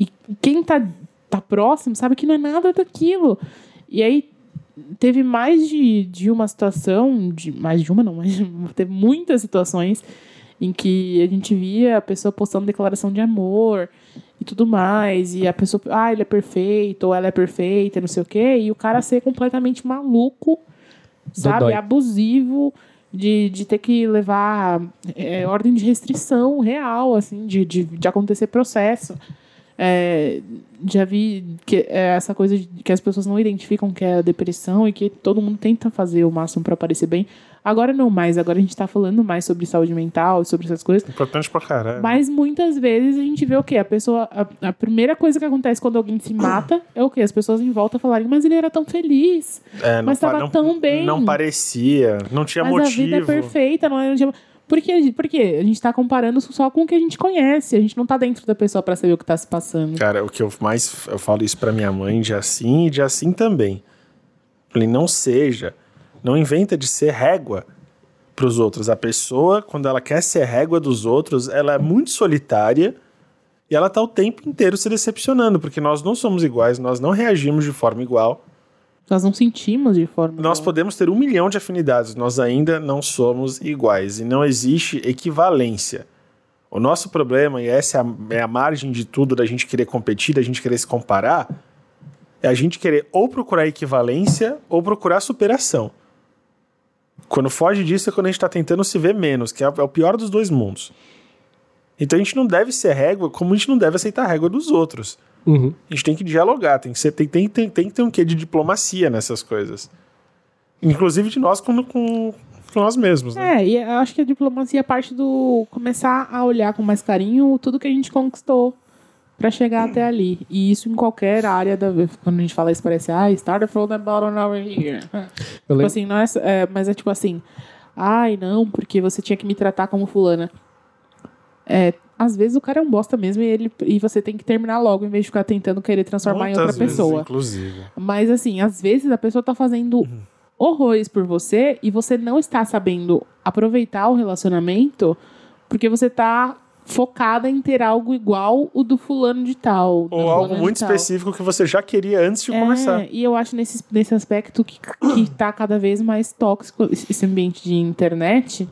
Speaker 2: E quem tá, tá próximo sabe que não é nada daquilo. E aí teve mais de, de uma situação, de, mais de uma não, mas teve muitas situações em que a gente via a pessoa postando declaração de amor e tudo mais, e a pessoa, ah, ele é perfeito, ou ela é perfeita, não sei o quê, e o cara ser completamente maluco, sabe,
Speaker 1: Dodói.
Speaker 2: abusivo, de, de ter que levar é, ordem de restrição real, assim, de, de, de acontecer processo. É, já vi que é essa coisa de, que as pessoas não identificam que é a depressão e que todo mundo tenta fazer o máximo para parecer bem. Agora não mais, agora a gente tá falando mais sobre saúde mental, sobre essas coisas.
Speaker 3: Importante pra caralho.
Speaker 2: Mas muitas vezes a gente vê o quê? A pessoa. A, a primeira coisa que acontece quando alguém se mata é o quê? As pessoas em volta falarem, mas ele era tão feliz.
Speaker 3: É,
Speaker 2: mas tava tão bem.
Speaker 3: Não parecia, não tinha
Speaker 2: mas
Speaker 3: motivo.
Speaker 2: a vida é perfeita, não é? Por quê? Por quê? A gente tá comparando só com o que a gente conhece. A gente não tá dentro da pessoa pra saber o que tá se passando.
Speaker 3: Cara, o que eu mais eu falo isso pra minha mãe de assim e de assim também. Falei, não seja, não inventa de ser régua pros outros. A pessoa, quando ela quer ser régua dos outros, ela é muito solitária e ela tá o tempo inteiro se decepcionando, porque nós não somos iguais, nós não reagimos de forma igual.
Speaker 2: Nós não sentimos de forma.
Speaker 3: Nós
Speaker 2: igual.
Speaker 3: podemos ter um milhão de afinidades, nós ainda não somos iguais e não existe equivalência. O nosso problema, e essa é a, é a margem de tudo da gente querer competir, da gente querer se comparar, é a gente querer ou procurar equivalência ou procurar superação. Quando foge disso é quando a gente está tentando se ver menos, que é é o pior dos dois mundos. Então a gente não deve ser régua, como a gente não deve aceitar a régua dos outros.
Speaker 1: Uhum.
Speaker 3: A gente tem que dialogar, tem que, ser, tem, tem, tem, tem que ter um quê de diplomacia nessas coisas. Inclusive de nós com, com, com nós mesmos, né?
Speaker 2: É, e eu acho que a diplomacia parte do começar a olhar com mais carinho tudo que a gente conquistou pra chegar até ali. E isso em qualquer área da quando a gente fala isso parece, ah, start from the bottom over here. Tipo assim, não é, é, mas é tipo assim, ai, não, porque você tinha que me tratar como fulana. É, às vezes o cara é um bosta mesmo e, ele, e você tem que terminar logo em vez de ficar tentando querer transformar em
Speaker 3: Muitas
Speaker 2: outra
Speaker 3: vezes,
Speaker 2: pessoa.
Speaker 3: Inclusive.
Speaker 2: Mas assim, às vezes a pessoa tá fazendo horrores por você e você não está sabendo aproveitar o relacionamento porque você tá focada em ter algo igual o do fulano de tal.
Speaker 3: Ou algo muito específico que você já queria antes de
Speaker 2: É,
Speaker 3: começar.
Speaker 2: e eu acho nesse, nesse aspecto que, que tá cada vez mais tóxico esse ambiente de internet,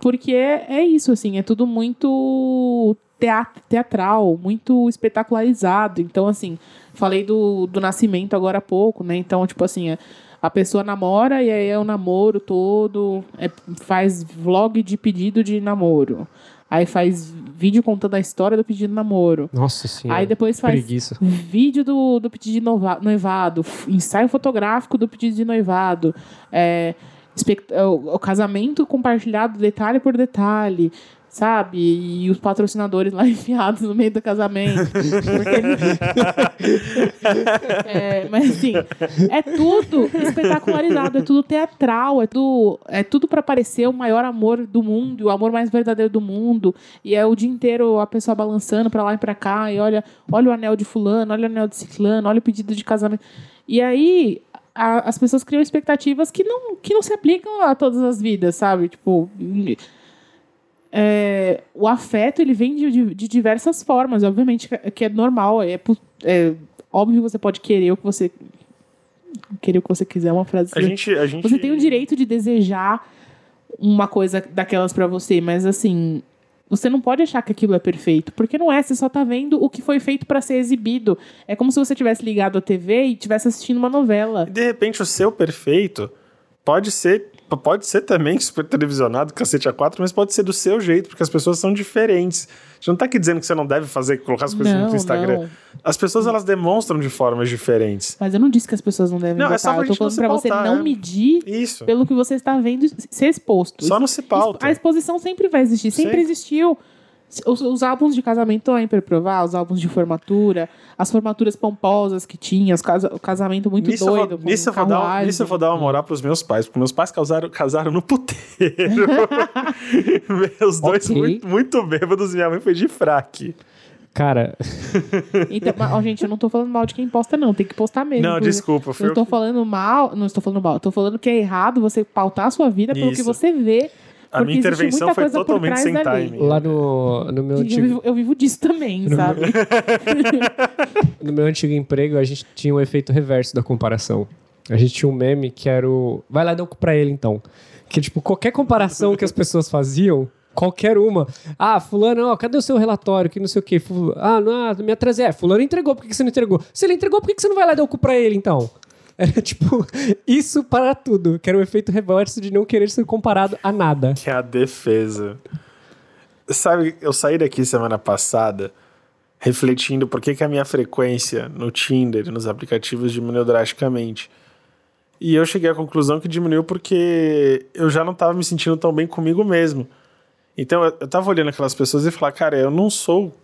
Speaker 2: porque é, é isso, assim, é tudo muito teat- teatral, muito espetacularizado. Então, assim, falei do, do nascimento agora há pouco, né? Então, tipo assim, a, a pessoa namora e aí é o namoro todo, é- faz vlog de pedido de namoro. Aí faz vídeo contando a história do pedido de namoro.
Speaker 1: Nossa senhora.
Speaker 2: Aí depois faz
Speaker 1: Preguiça.
Speaker 2: vídeo do, do pedido de noivado, ensaio fotográfico do pedido de noivado, é, é, o, o casamento compartilhado detalhe por detalhe, sabe? E os patrocinadores lá enfiados no meio do casamento. Porque- É, mas assim, é tudo espetacularizado, é tudo teatral, é tudo, é tudo para parecer o maior amor do mundo, o amor mais verdadeiro do mundo. E é o dia inteiro a pessoa balançando pra lá e pra cá, e olha, olha o anel de fulano, olha o anel de ciclano, olha o pedido de casamento. E aí a- as pessoas criam expectativas que não, que não se aplicam a todas as vidas, sabe? Tipo, é, o afeto ele vem de, de- de diversas formas, obviamente que é- é normal, é, é óbvio que você pode querer o que você querer o que você quiser, é uma frase.
Speaker 3: A gente, a gente...
Speaker 2: Você tem o direito de desejar uma coisa daquelas pra você, mas assim, você não pode achar que aquilo é perfeito, porque não é, você só tá vendo o que foi feito pra ser exibido. É como se você tivesse ligado a TV e tivesse assistindo uma novela.
Speaker 3: E de repente o seu perfeito pode ser pode ser também super televisionado, cacete a quatro, mas pode ser do seu jeito, porque as pessoas são diferentes. A gente não tá aqui dizendo que você não deve fazer, colocar as coisas
Speaker 2: Não,
Speaker 3: no Instagram.
Speaker 2: não.
Speaker 3: As pessoas, elas demonstram de formas diferentes.
Speaker 2: Mas eu não disse que as pessoas não devem
Speaker 3: Não, é
Speaker 2: votar.
Speaker 3: só pra
Speaker 2: eu tô falando pra você
Speaker 3: pautar,
Speaker 2: não
Speaker 3: é.
Speaker 2: medir
Speaker 3: Isso.
Speaker 2: pelo que você está vendo ser exposto.
Speaker 3: Só não se pauta.
Speaker 2: A exposição sempre vai existir, sempre
Speaker 3: Sim.
Speaker 2: existiu. Os, os álbuns de casamento aí pra provar, os álbuns de formatura, as formaturas pomposas que tinha, os casa, o casamento muito
Speaker 3: Nisso, eu
Speaker 2: doido.
Speaker 3: vou,
Speaker 2: com
Speaker 3: nisso, eu vou dar, nisso eu vou dar uma moral pros meus pais, porque meus pais casaram, casaram no puteiro. Os dois muito, muito bêbados, minha mãe foi de fraque.
Speaker 1: Cara,
Speaker 2: Então, mas, ó, gente, eu não tô falando mal de quem posta, não. Tem que postar mesmo.
Speaker 3: Não, desculpa,
Speaker 2: Eu
Speaker 3: eu
Speaker 2: tô falando mal, não estou falando mal, eu tô falando que é errado você pautar a sua vida pelo que
Speaker 3: Isso.
Speaker 2: você vê.
Speaker 3: A minha intervenção
Speaker 2: muita
Speaker 3: foi totalmente sem timing.
Speaker 1: lá no, no, meu
Speaker 2: Eu
Speaker 1: antigo,
Speaker 2: vivo, eu vivo disso também, sabe?
Speaker 1: no meu antigo emprego, a gente tinha um efeito reverso da comparação. A gente tinha um meme que era o. Vai lá dar o cu pra ele então. Que, tipo, qualquer comparação que as pessoas faziam, qualquer uma. Ah, fulano, ó, cadê o seu relatório? Que não sei o quê. Ah, não, ah, me atrasei. É, fulano entregou, por que você não entregou? Se ele entregou, por que que você não vai lá dar o cu pra ele então? Era tipo, isso para tudo. Que era o efeito reverso de não querer ser comparado a nada.
Speaker 3: Que é a defesa. Sabe, eu saí daqui semana passada refletindo por que, que a minha frequência no Tinder e nos aplicativos diminuiu drasticamente. E eu cheguei à conclusão que diminuiu porque eu já não estava me sentindo tão bem comigo mesmo. Então eu, eu tava olhando aquelas pessoas e falar, cara, eu não sou.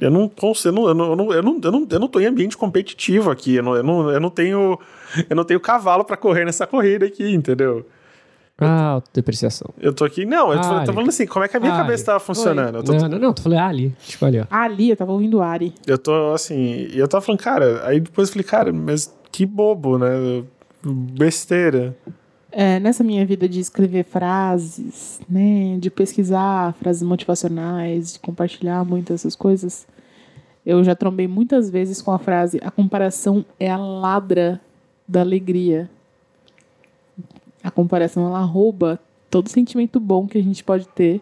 Speaker 3: Eu não, cons- eu não, eu não, eu não, eu não, eu não, tô em ambiente competitivo aqui. Eu não, eu não, eu não tenho. Eu não tenho cavalo para correr nessa corrida aqui, entendeu?
Speaker 1: Ah, depreciação.
Speaker 3: Eu tô aqui. Não, eu tô,
Speaker 1: Ah,
Speaker 3: tô
Speaker 1: Ali.
Speaker 3: falando assim, como é que a minha
Speaker 1: Ah,
Speaker 3: cabeça tava funcionando? Eu tô,
Speaker 1: Não, não, não, tô falando ali. Tipo, ali, ó.
Speaker 2: Ali, eu tava ouvindo Ari.
Speaker 3: eu tô assim, e eu tava falando, cara, aí depois eu falei, cara, mas que bobo, né? Besteira.
Speaker 2: É, nessa minha vida de escrever frases, né, de pesquisar frases motivacionais, de compartilhar muitas essas coisas, eu já trombei muitas vezes com a frase: a comparação é a ladra da alegria. A comparação ela rouba todo sentimento bom que a gente pode ter.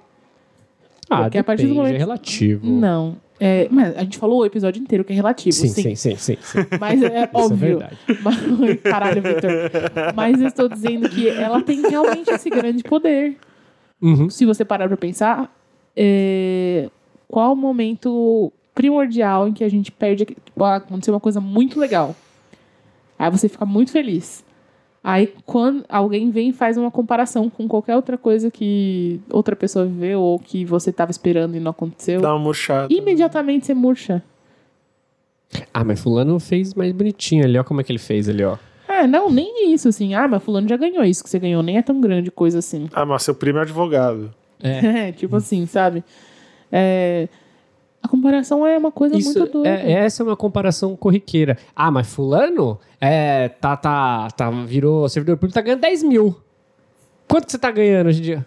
Speaker 1: Ah,
Speaker 2: Porque a partir do
Speaker 1: depende,
Speaker 2: momento-
Speaker 1: é relativo.
Speaker 2: Não. É, mas a gente falou o episódio inteiro que é relativo,
Speaker 1: Sim,
Speaker 2: sim.
Speaker 1: sim, sim, sim.
Speaker 2: Mas é
Speaker 1: é
Speaker 2: óbvio.
Speaker 1: verdade.
Speaker 2: Mas- Caralho, Victor. Mas eu estou dizendo que ela tem realmente esse grande poder.
Speaker 1: Uhum.
Speaker 2: Se você parar pra pensar, é, qual o momento primordial em que a gente perde. Tipo, ah, aconteceu uma coisa muito legal. Aí você fica muito feliz. Aí quando alguém vem e faz uma comparação com qualquer outra coisa que outra pessoa viveu ou que você estava esperando e não aconteceu,
Speaker 3: Dá uma murchada.
Speaker 2: imediatamente você murcha.
Speaker 1: Ah, mas fulano fez mais bonitinho ali, ó como é que ele fez ali, ó.
Speaker 2: É, não, nem isso, assim. Ah, mas fulano já ganhou isso que você ganhou. Nem é tão grande coisa assim.
Speaker 3: Ah, mas seu primo é advogado.
Speaker 1: É.
Speaker 2: É, tipo assim, sabe? É, a comparação é uma coisa
Speaker 1: Isso,
Speaker 2: muito doida.
Speaker 1: é, essa é uma comparação corriqueira. Ah, mas fulano é, tá, tá, tá, virou servidor público, tá ganhando 10 mil. Quanto que você tá ganhando hoje em dia?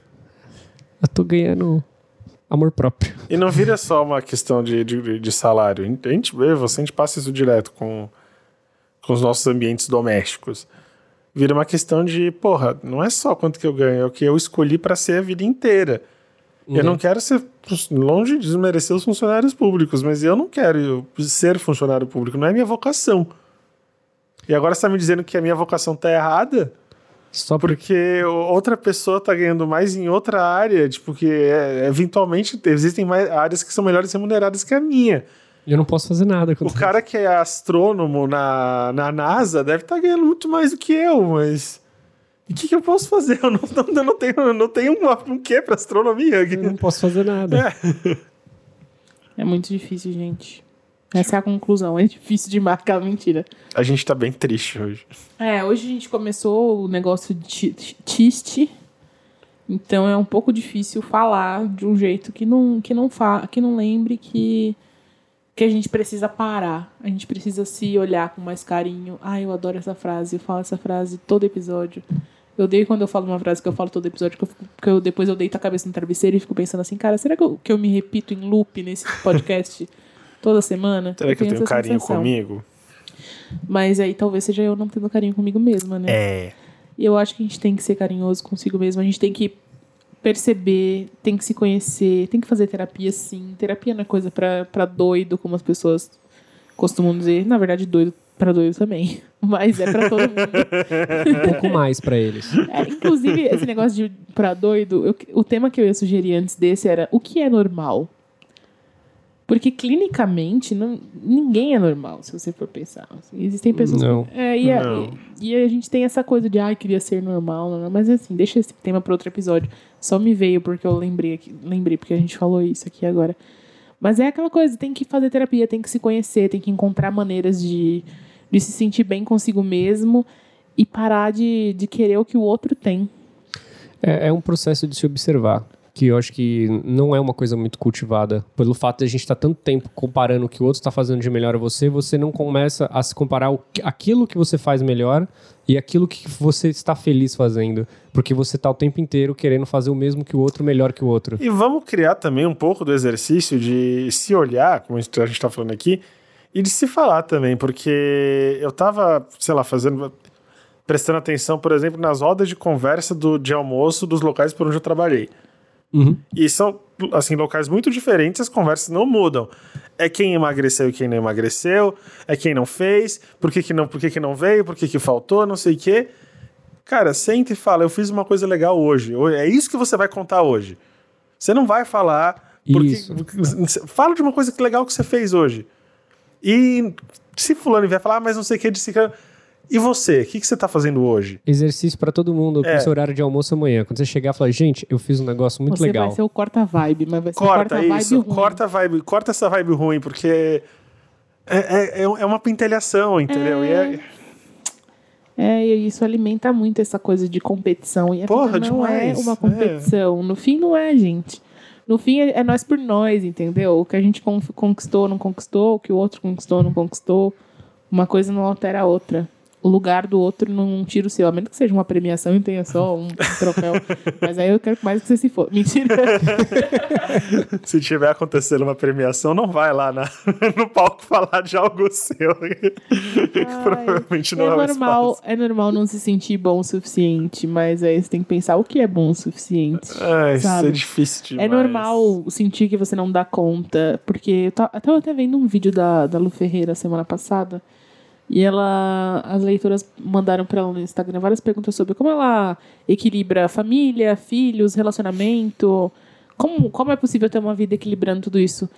Speaker 1: Eu tô ganhando amor próprio.
Speaker 3: E não vira só uma questão de, de, de salário. A gente vê, você, a gente passa isso direto com, com os nossos ambientes domésticos. Vira uma questão de, porra, não é só quanto que eu ganho, é o que eu escolhi pra ser a vida inteira. Eu não quero ser longe de desmerecer os funcionários públicos, mas eu não quero ser funcionário público, não é minha vocação. E agora você tá me dizendo que a minha vocação tá errada?
Speaker 1: Só porque
Speaker 3: Porque outra pessoa tá ganhando mais em outra área, tipo, que é- eventualmente existem mais áreas que são melhores remuneradas que a minha.
Speaker 1: eu não posso fazer nada.
Speaker 3: O cara que é astrônomo na, na NASA deve estar ganhando muito mais do que eu, mas. E o que, que eu posso fazer? Eu não, não, eu não tenho, eu não tenho um, um quê pra astronomia.
Speaker 1: Eu não posso fazer nada.
Speaker 2: É muito difícil, gente. Essa é a conclusão. É difícil de marcar mentira.
Speaker 3: A gente tá bem triste hoje.
Speaker 2: É, hoje a gente começou o negócio de ti- tiste. Então é um pouco difícil falar de um jeito que não, que não, fa que não lembre que, que a gente precisa parar. A gente precisa se olhar com mais carinho. Ai, eu adoro essa frase. Eu falo essa frase todo episódio. Eu odeio quando eu falo uma frase que eu falo todo episódio, que eu, fico- que eu depois eu deito a cabeça no travesseiro e fico pensando assim, cara, será que eu, que eu me repito em loop nesse podcast toda semana?
Speaker 3: Será que eu tenho carinho
Speaker 2: sensação.
Speaker 3: comigo?
Speaker 2: Mas aí talvez seja eu não tendo carinho comigo mesma, né?
Speaker 3: É.
Speaker 2: E eu acho que a gente tem que ser carinhoso consigo mesmo. A gente tem que perceber, tem que se conhecer, tem que fazer terapia sim. Terapia não é coisa pra, pra doido, como as pessoas costumam dizer. Na verdade, doido Pra doido também. Mas é pra todo mundo.
Speaker 1: Um pouco mais pra eles.
Speaker 2: É, inclusive, esse negócio de pra doido, eu- o tema que eu ia sugerir antes desse era o que é normal? Porque clinicamente não, ninguém é normal, se você for pensar. Assim, existem pessoas.
Speaker 1: Não.
Speaker 2: É, e, a,
Speaker 3: Não.
Speaker 2: e a gente tem essa coisa de ai, queria ser normal, não, mas assim, deixa esse tema para outro episódio. Só me veio porque eu lembrei aqui, lembrei porque a gente falou isso aqui agora. Mas é aquela coisa, tem que fazer terapia, tem que se conhecer, tem que encontrar maneiras de, de se sentir bem consigo mesmo e parar de, de querer o que o outro tem.
Speaker 1: É, é um processo de se observar, que eu acho que não é uma coisa muito cultivada. Pelo fato de a gente estar tanto tempo comparando o que o outro está fazendo de melhor a você, você não começa a se comparar o, aquilo que você faz melhor e aquilo que você está feliz fazendo. Porque você está o tempo inteiro querendo fazer o mesmo que o outro, melhor que o outro.
Speaker 3: E vamos criar também um pouco do exercício de se olhar, como a gente está falando aqui, e de se falar também, porque eu tava, sei lá, fazendo. prestando atenção, por exemplo, nas rodas de conversa do, de almoço dos locais por onde eu trabalhei.
Speaker 1: Uhum.
Speaker 3: E são, assim, locais muito diferentes, as conversas não mudam. É quem emagreceu e quem não emagreceu, é quem não fez, por que, que, não, por que, que não veio, por que, que faltou, não sei o quê. Cara, senta e fala, eu fiz uma coisa legal hoje. É isso que você vai contar hoje. Você não vai falar. Porque,
Speaker 1: Isso.
Speaker 3: Fala de uma coisa que legal que você fez hoje. E se fulano vier falar, ah, mas não sei o que, disse que. E você? O que, que você tá fazendo hoje?
Speaker 1: Exercício pra todo mundo
Speaker 3: É.
Speaker 1: seu horário de almoço amanhã. Quando você chegar e falar, gente, eu fiz um negócio muito
Speaker 2: Você
Speaker 1: legal.
Speaker 2: vai ser o corta-vibe, mas vai ser o
Speaker 3: Corta
Speaker 2: corta-vibe
Speaker 3: isso,
Speaker 2: ruim.
Speaker 3: corta a vibe, corta essa vibe ruim, porque é, é, é é uma pentelhação, entendeu? E é-
Speaker 2: É, e isso alimenta muito essa coisa de competição. E a
Speaker 3: Porra,
Speaker 2: vida não é
Speaker 3: demais,
Speaker 2: uma
Speaker 3: é.
Speaker 2: competição. No fim, não é, gente. No fim, é, é nós por nós, entendeu? O que a gente con- conquistou, não conquistou. O que o outro conquistou, não conquistou. Uma coisa não altera a outra. O lugar do outro não tira o seu. A menos que seja uma premiação e tenha só um, troféu. Mas aí eu quero mais que você se for. Mentira.
Speaker 3: se tiver acontecendo uma premiação, não vai lá na- no palco falar de algo seu. Provavelmente não é,
Speaker 2: é,
Speaker 3: o
Speaker 2: normal,
Speaker 3: espaço.
Speaker 2: é normal não se sentir bom o suficiente. Mas aí você tem que pensar o que é bom o suficiente.
Speaker 3: Ai, isso
Speaker 2: sabe?
Speaker 3: é difícil demais.
Speaker 2: É normal sentir que você não dá conta, porque eu tava até vendo um vídeo da, da Lu Ferreira semana passada, e ela, as leitoras mandaram pra ela no Instagram várias perguntas sobre como ela equilibra família, filhos, relacionamento, como, como é possível ter uma vida equilibrando tudo isso.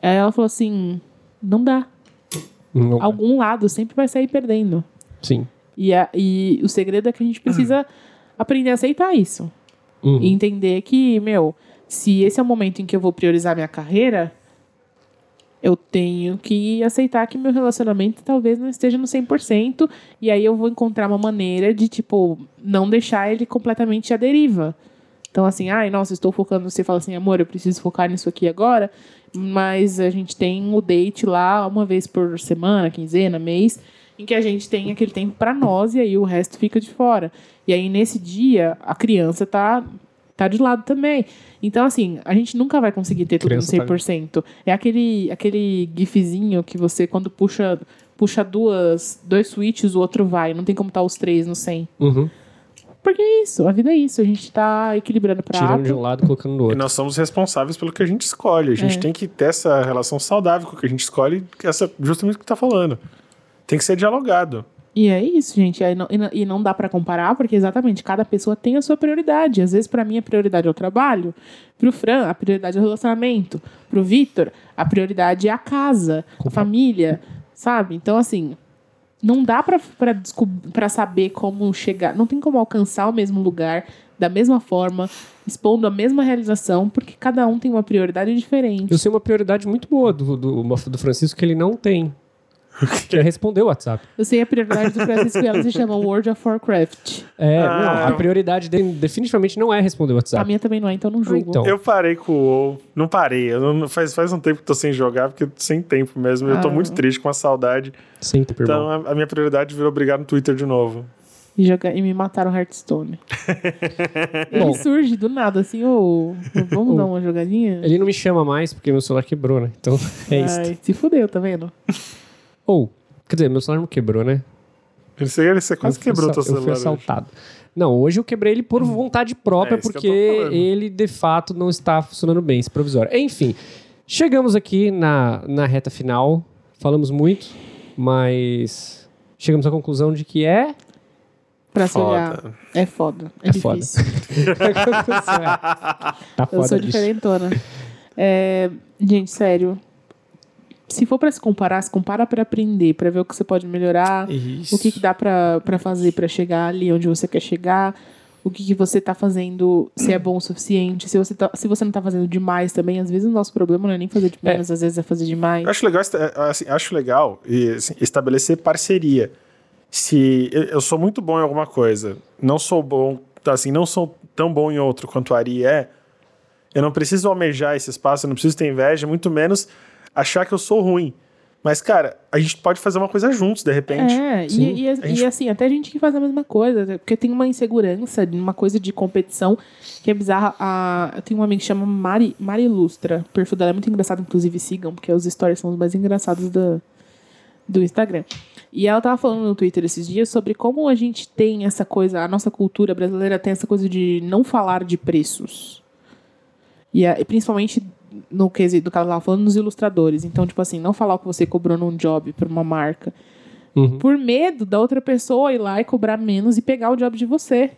Speaker 2: Aí ela falou assim, não dá.
Speaker 1: Não-
Speaker 2: Algum lado sempre vai sair perdendo.
Speaker 1: Sim.
Speaker 2: E, a- e o segredo é que a gente precisa aprender a aceitar isso.
Speaker 1: Uhum.
Speaker 2: E entender que, meu, se esse é o momento em que eu vou priorizar minha carreira, eu tenho que aceitar que meu relacionamento talvez não esteja no 100%, e aí eu vou encontrar uma maneira de, tipo, não deixar ele completamente à deriva. Então, assim, ai, nossa, estou focando, você fala assim, amor, eu preciso focar nisso aqui agora, mas a gente tem o date lá uma vez por semana, quinzena, mês, em que a gente tem aquele tempo para nós e aí o resto fica de fora. E aí nesse dia a criança tá tá de lado também. Então assim, a gente nunca vai conseguir ter tudo no
Speaker 1: Criança tá-
Speaker 2: 100%. É aquele aquele gifzinho que você quando puxa puxa duas dois switches, o outro vai, não tem como estar os três no 100.
Speaker 1: Uhum.
Speaker 2: Porque é isso, a vida é isso, a gente tá equilibrando pra
Speaker 1: Tirando de um lado e colocando no
Speaker 3: E
Speaker 1: outro.
Speaker 3: nós somos responsáveis pelo que a gente escolhe. A gente
Speaker 2: É.
Speaker 3: tem que ter essa relação saudável com o que a gente escolhe, essa, justamente o que tá falando. Tem que ser dialogado.
Speaker 2: E é isso, gente. E, não, e não dá pra comparar, porque exatamente cada pessoa tem a sua prioridade. Às vezes, pra mim, a prioridade é o trabalho. Pro Fran, a prioridade é o relacionamento. Pro Vitor, a prioridade é a casa, a família, sabe? Então, assim, não dá pra saber como chegar. Não tem como alcançar o mesmo lugar da mesma forma, expondo a mesma realização, porque cada um tem uma prioridade diferente.
Speaker 1: Eu sei uma prioridade muito boa do, do, do Francisco que ele não tem. Que é responder o WhatsApp.
Speaker 2: Eu sei a prioridade do Francisco e ela se chama World of Warcraft.
Speaker 1: É,
Speaker 3: Ah.
Speaker 1: não, a prioridade dele definitivamente não é responder o
Speaker 2: A
Speaker 1: WhatsApp.
Speaker 2: minha também não é, então não julgo.
Speaker 1: então.
Speaker 3: Eu parei com o WoW. Não parei. Eu não- faz, faz um tempo que tô sem jogar, porque tô sem tempo mesmo. Eu tô
Speaker 2: Ah.
Speaker 3: muito triste com a saudade.
Speaker 1: Sim, irmão.
Speaker 3: Então a, a minha prioridade virou brigar no Twitter de novo.
Speaker 2: E, joga- e me mataram Hearthstone. Ele
Speaker 1: Bom.
Speaker 2: surge do nada, assim, ô, vamos
Speaker 1: Ô.
Speaker 2: dar uma jogadinha?
Speaker 1: Ele não me chama mais porque meu celular quebrou, né? Então é isso.
Speaker 2: Ai, se fudeu, tá vendo?
Speaker 1: Ou, quer dizer, meu celular não quebrou, né?
Speaker 3: Você, você quase
Speaker 1: Eu
Speaker 3: quebrou teu
Speaker 1: assal- Eu fui
Speaker 3: celular. hoje.
Speaker 1: assaltado. Não, hoje eu quebrei ele por vontade própria,
Speaker 3: É eu
Speaker 1: porque ele de fato não está funcionando bem, esse provisório. Enfim, chegamos aqui na, na reta final. Falamos muito, Mas chegamos à conclusão de que é.
Speaker 2: Pra se olhar.
Speaker 3: Foda.
Speaker 2: É foda. É,
Speaker 1: É foda.
Speaker 2: difícil.
Speaker 1: tá
Speaker 2: Eu
Speaker 1: foda
Speaker 2: sou
Speaker 1: disso.
Speaker 2: diferentona. É, gente, sério. Se for pra se comparar, se compara pra aprender, pra ver o que você pode melhorar,
Speaker 3: Isso.
Speaker 2: o que, que dá pra fazer pra chegar ali onde você quer chegar, o que, que você tá fazendo, se é bom o suficiente, se você, tá, se você não tá fazendo demais também. Às vezes o nosso problema não é nem fazer de
Speaker 1: É.
Speaker 2: menos, às vezes é fazer demais.
Speaker 3: Eu acho legal, esta- assim, acho legal assim, estabelecer parceria. Se eu, eu sou muito bom em alguma coisa, não sou bom, assim, não sou tão bom em outro quanto a Ari é, eu não preciso almejar esse espaço, eu não preciso ter inveja, muito menos achar que eu sou ruim. Mas, cara, a gente pode fazer uma coisa juntos, de repente.
Speaker 2: É, e, e,
Speaker 3: A gente-
Speaker 2: e assim, até gente que faz a mesma coisa, porque tem uma insegurança, uma coisa de competição que é bizarra. A, eu tenho uma amiga que chama Mari, Mari Ilustra, o perfil dela é muito engraçado, inclusive sigam, porque os stories são os mais engraçados do, do Instagram. E ela tava falando no Twitter esses dias sobre como a gente tem essa coisa, a nossa cultura brasileira tem essa coisa de não falar de preços. E, a- e principalmente no quesito do que ela tava falando, nos ilustradores. Então, tipo assim, não falar o que você cobrou num job pra uma marca
Speaker 1: Uhum.
Speaker 2: por medo da outra pessoa ir lá e cobrar menos e pegar o job de você.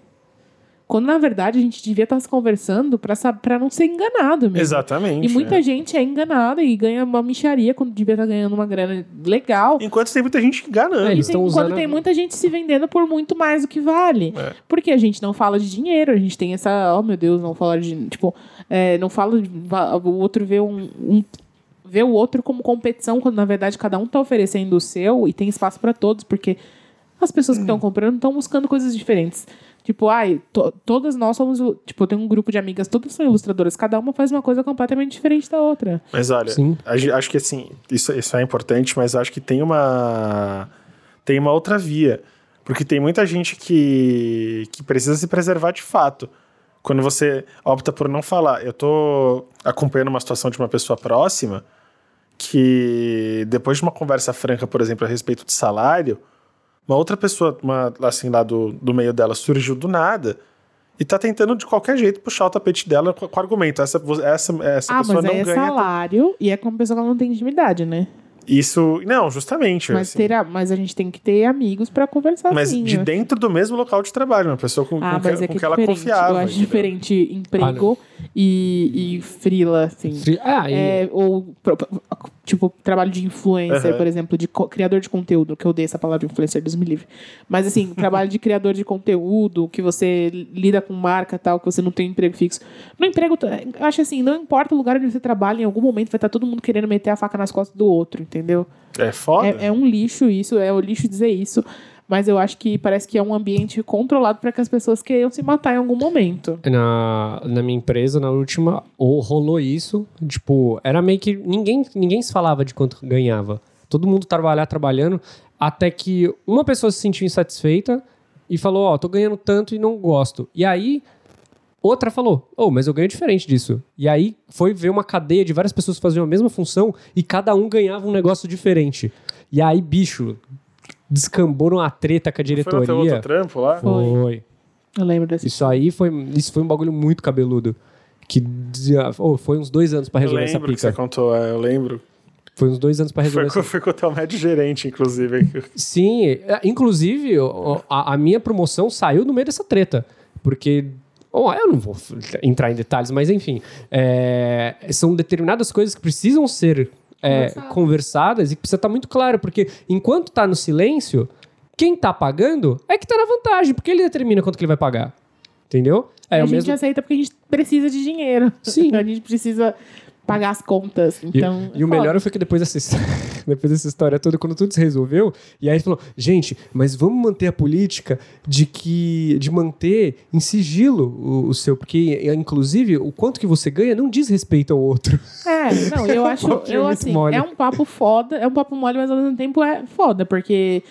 Speaker 2: Quando, na verdade, a gente devia estar se conversando pra não ser enganado mesmo.
Speaker 3: Exatamente.
Speaker 2: E muita
Speaker 3: é.
Speaker 2: gente é enganada e ganha uma micharia quando devia estar ganhando uma grana legal.
Speaker 3: Enquanto tem muita gente enganando.
Speaker 1: É, eles
Speaker 2: Tem-
Speaker 1: usando.
Speaker 2: tem muita gente se vendendo por muito mais do que vale.
Speaker 3: É.
Speaker 2: Porque a gente não fala de dinheiro, a gente tem essa. Oh, meu Deus, não falar de. Tipo, é, não fala. de- O outro vê um. um vê o outro como competição, quando na verdade cada um tá oferecendo o seu e tem espaço pra todos, porque as pessoas que estão comprando estão buscando coisas diferentes. Tipo, ai, to- todas nós somos. Tipo, eu tenho um grupo de amigas, todas são ilustradoras, cada uma faz uma coisa completamente diferente da outra.
Speaker 3: Mas olha,
Speaker 1: Sim.
Speaker 3: acho que assim, isso, isso é importante, mas acho que tem uma tem uma outra via, porque tem muita gente que, que precisa se preservar de fato. Quando você opta por não falar, eu tô acompanhando uma situação de uma pessoa próxima que depois de uma conversa franca, por exemplo, a respeito de salário, uma outra pessoa, uma, assim, lá do, do meio dela, surgiu do nada e tá tentando de qualquer jeito puxar o tapete dela com, com argumento. Essa, essa, essa
Speaker 2: ah,
Speaker 3: pessoa
Speaker 2: mas
Speaker 3: não
Speaker 2: é
Speaker 3: ganha.
Speaker 2: salário e é com uma pessoa que ela não tem intimidade, né?
Speaker 3: Isso. Não, justamente.
Speaker 2: Mas,
Speaker 3: assim.
Speaker 2: ter a- mas a gente tem que ter amigos pra conversar
Speaker 3: Mas
Speaker 2: assim.
Speaker 3: de
Speaker 2: né?
Speaker 3: dentro do mesmo local de trabalho, uma pessoa com,
Speaker 2: Ah,
Speaker 3: com,
Speaker 2: mas
Speaker 3: que,
Speaker 2: é
Speaker 3: com
Speaker 2: que
Speaker 3: que
Speaker 2: é
Speaker 3: ela confiava.
Speaker 2: Eu acho
Speaker 3: entendeu?
Speaker 2: diferente emprego e, e frila, assim.
Speaker 1: Fri- Ah, e-
Speaker 2: É, ou, tipo, trabalho de influencer,
Speaker 3: Aham.
Speaker 2: por exemplo, de criador de conteúdo, que eu odeio essa palavra influencer, Deus me livre. Mas, assim, trabalho de criador de conteúdo, que você lida com marca tal, que você não tem emprego fixo. No emprego, eu acho assim, não importa o lugar onde você trabalha, em algum momento vai estar todo mundo querendo meter a faca nas costas do outro, entendeu?
Speaker 3: É foda.
Speaker 2: É, é um lixo isso, é o lixo dizer isso. Mas eu acho que parece que é um ambiente controlado para que as pessoas queiram se matar em algum momento.
Speaker 1: na, na minha empresa, na última, ou rolou isso. Tipo, era meio que ninguém, ninguém se falava de quanto ganhava. Todo mundo trabalhar, trabalhando, até que uma pessoa se sentiu insatisfeita e falou: Ó, tô ganhando tanto e não gosto. E aí, outra falou: Oh, mas eu ganho diferente disso. E aí foi ver uma cadeia de várias pessoas que faziam a mesma função e cada um ganhava um negócio diferente. E aí, bicho, descambou numa treta com a
Speaker 3: Foi no teu outro
Speaker 1: diretoria.
Speaker 3: trampo lá?
Speaker 2: Foi.
Speaker 1: Foi.
Speaker 2: Eu lembro desse.
Speaker 1: Isso aí foi, isso foi um bagulho muito cabeludo. Que dizia, oh, foi uns dois anos pra
Speaker 3: Eu
Speaker 1: resolver essa
Speaker 3: lembro que você
Speaker 1: pica.
Speaker 3: contou, é, eu lembro.
Speaker 1: Foi uns dois anos pra
Speaker 3: Foi,
Speaker 1: resolver
Speaker 3: com-
Speaker 1: essa
Speaker 3: foi com o teu médio gerente, inclusive.
Speaker 1: Sim, é, inclusive a, a minha promoção saiu no meio dessa treta. Porque. Bom, eu não vou entrar em detalhes, mas enfim. é, são determinadas coisas que precisam ser é,
Speaker 2: Conversadas.
Speaker 1: e precisa estar muito claro. Porque enquanto tá no silêncio, quem tá pagando é que tá na vantagem, porque ele determina quanto que ele vai pagar. Entendeu? É
Speaker 2: a gente
Speaker 1: mesmo.
Speaker 2: aceita porque a gente precisa de dinheiro.
Speaker 1: Sim.
Speaker 2: a gente precisa pagar as contas.
Speaker 1: E,
Speaker 2: Então,
Speaker 1: e o
Speaker 2: foda.
Speaker 1: melhor foi que depois dessa, depois dessa história toda, quando tudo se resolveu, e aí falou, gente, mas vamos manter a política de que de manter em sigilo o, o seu, porque inclusive o quanto que você ganha não diz respeito ao outro.
Speaker 2: É, não, eu acho.
Speaker 1: Porque é
Speaker 2: eu, assim,
Speaker 1: mole.
Speaker 2: é um papo foda, é um papo mole, mas ao mesmo tempo é foda, porque.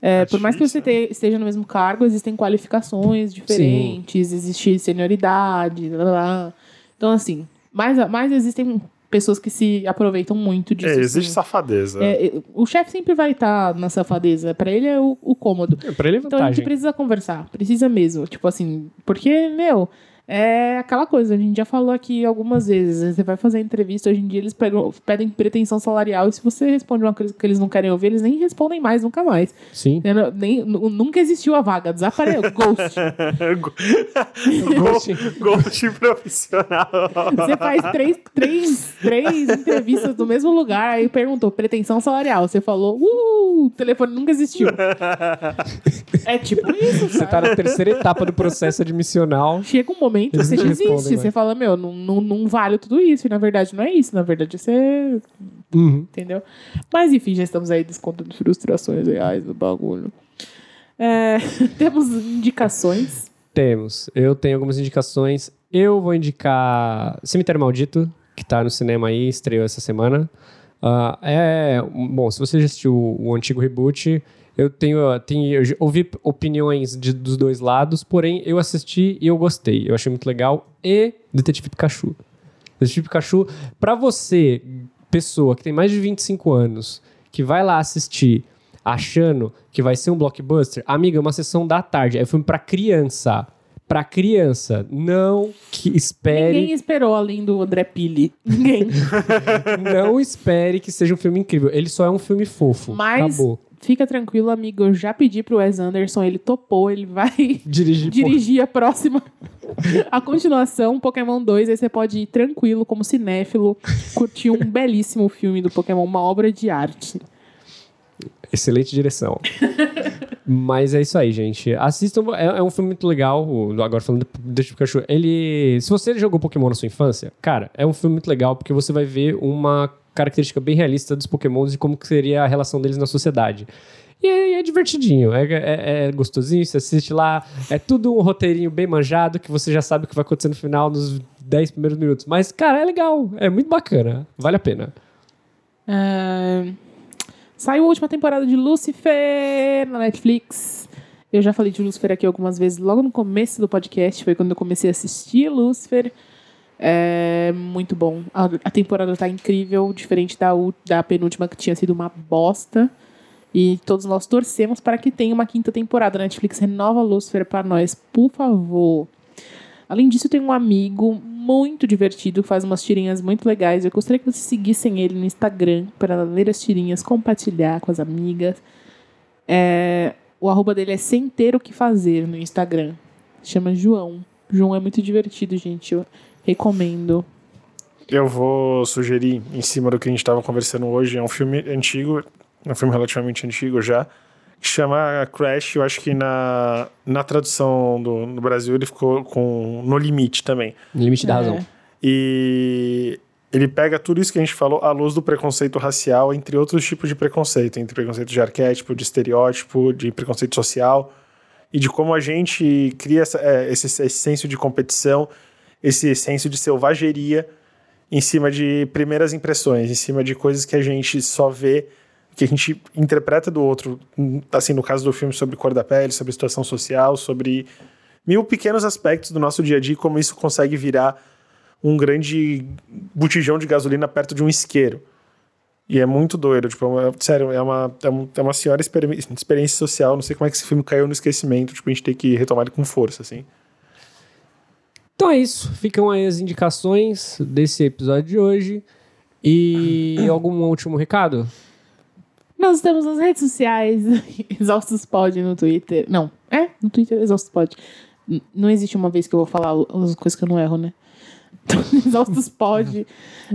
Speaker 2: é,
Speaker 3: É
Speaker 2: por mais que você
Speaker 3: difícil,
Speaker 2: te- esteja no mesmo cargo, existem qualificações diferentes, existe senioridade, lá, lá, lá. Então, assim, mas, mas existem pessoas que se aproveitam muito disso.
Speaker 3: É, existe
Speaker 2: assim.
Speaker 3: safadeza.
Speaker 2: É, é, o chefe sempre vai estar na safadeza. Pra ele é o, o cômodo.
Speaker 1: Pra ele é
Speaker 2: Então a gente
Speaker 1: vantagem.
Speaker 2: precisa conversar. Precisa mesmo. Tipo assim, porque, meu, É aquela coisa, a gente já falou aqui algumas vezes. Você vai fazer entrevista, hoje em dia eles pegam- pedem pretensão salarial e se você responde uma coisa que eles não querem ouvir, eles nem respondem mais, nunca mais.
Speaker 1: Sim.
Speaker 2: Nem, nu- nunca existiu a vaga, desapareceu. Ghost.
Speaker 3: Ghost, Ghost profissional.
Speaker 2: Você faz três, três, três entrevistas no mesmo lugar, aí perguntou pretensão salarial. Você falou, uh, o telefone nunca existiu. É tipo isso,
Speaker 1: Você
Speaker 2: sabe?
Speaker 1: tá na terceira etapa do processo admissional.
Speaker 2: Chega um momento
Speaker 1: Eles
Speaker 2: você desiste. Você fala, meu, não, não, não vale tudo isso. E na verdade não é isso. Na verdade você.
Speaker 1: Uhum.
Speaker 2: Entendeu? Mas enfim, já estamos aí descontando frustrações reais do bagulho. É, temos indicações.
Speaker 1: Temos. Eu tenho algumas indicações. Eu vou indicar Cemitério Maldito, que tá no cinema aí, estreou essa semana. Ah, é. Bom, se você já assistiu o antigo reboot, eu tenho. tenho eu ouvi opiniões de- dos dois lados, porém eu assisti e eu gostei. Eu achei muito legal. E Detetive Pikachu. Detetive Pikachu, pra você, pessoa que tem mais de 25 anos, que vai lá assistir achando que vai ser um blockbuster, amiga, é uma sessão da tarde. É um filme pra criança. Pra criança. Não que espere.
Speaker 2: Ninguém esperou além do André Pili. Ninguém.
Speaker 1: Não espere que seja um filme incrível. Ele só é um filme fofo.
Speaker 2: Mas
Speaker 1: Acabou.
Speaker 2: Fica tranquilo, amigo. Eu já pedi pro Wes Anderson, ele topou, ele vai
Speaker 1: Dirigir.
Speaker 2: dirigir a próxima. A continuação, Pokémon 2, aí você pode ir tranquilo, como cinéfilo, curtir um belíssimo filme do Pokémon, uma obra de arte.
Speaker 1: Excelente direção. Mas é isso aí, gente. Assistam. É, é um filme muito legal. o- Agora falando do Detetive Pikachu. Ele. Se você jogou Pokémon na sua infância, cara, é um filme muito legal porque você vai ver uma característica bem realista dos Pokémons e como que seria a relação deles na sociedade. E é, é divertidinho, é, é- é gostosinho, você assiste lá. É tudo um roteirinho bem manjado que você já sabe o que vai acontecer no final nos 10 primeiros minutos. Mas, cara, é legal, é muito bacana, vale a pena.
Speaker 2: É, Saiu a última temporada de Lucifer na Netflix. Eu já falei de Lucifer aqui algumas vezes, logo no começo do podcast, foi quando eu comecei a assistir Lucifer. É muito bom. A, a temporada tá incrível, diferente da, da penúltima que tinha sido uma bosta. E todos nós torcemos para que tenha uma quinta temporada. A Netflix renova Lucifer para nós, por favor. Além disso, tenho um amigo muito divertido que faz umas tirinhas muito legais. Eu gostaria que vocês seguissem ele no Instagram para ler as tirinhas, compartilhar com as amigas. É, o arroba dele é sem ter o que fazer no Instagram. Chama João. João é muito divertido, gente. Eu recomendo.
Speaker 3: Eu vou sugerir, em cima do que a gente estava conversando hoje, é um filme antigo, é um filme relativamente antigo já, que chama Crash. Eu acho que na, na tradução do, no Brasil ele ficou com No Limite também.
Speaker 1: Limite da
Speaker 2: É.
Speaker 1: razão.
Speaker 3: E ele pega tudo isso que a gente falou à luz do preconceito racial, entre outros tipos de preconceito, entre preconceito de arquétipo, de estereótipo, de preconceito social, e de como a gente cria essa- é, esse, esse senso de competição, esse senso de selvageria em cima de primeiras impressões, em cima de coisas que a gente só vê, que a gente interpreta do outro, assim, no caso do filme sobre cor da pele, sobre situação social, sobre mil pequenos aspectos do nosso dia a dia, e como isso consegue virar um grande botijão de gasolina perto de um isqueiro. E é muito doido, tipo, é sério, é uma, é uma, é uma senhora experi- experiência social, não sei como é que esse filme caiu no esquecimento, tipo, a gente tem que retomar ele com força, assim.
Speaker 1: Então é isso. Ficam aí as indicações desse episódio de hoje. E algum último recado?
Speaker 2: Nós estamos nas redes sociais. Exaustos Pod no Twitter. Não, é? No Twitter, Exaustos Pod. Não existe uma vez que eu vou falar as coisas que eu não erro, né? Exaustos Pod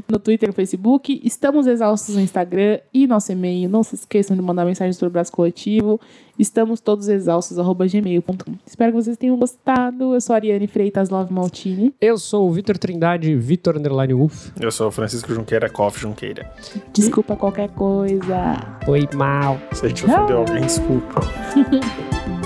Speaker 2: no Twitter e no Facebook. Estamos exaustos no Instagram e nosso e-mail. Não se esqueçam de mandar mensagens sobre o braço coletivo. Estamos todos exaustos, arroba gmail.com. Espero que vocês tenham gostado. Eu sou a Ariane Freitas Love Maltini.
Speaker 1: Eu sou o Vitor Trindade, Vitor Underline Wolf.
Speaker 3: Eu sou o Francisco Junqueira, Koff Junqueira.
Speaker 2: Desculpa qualquer coisa.
Speaker 1: Foi mal.
Speaker 3: Se a gente ofendeu alguém, desculpa.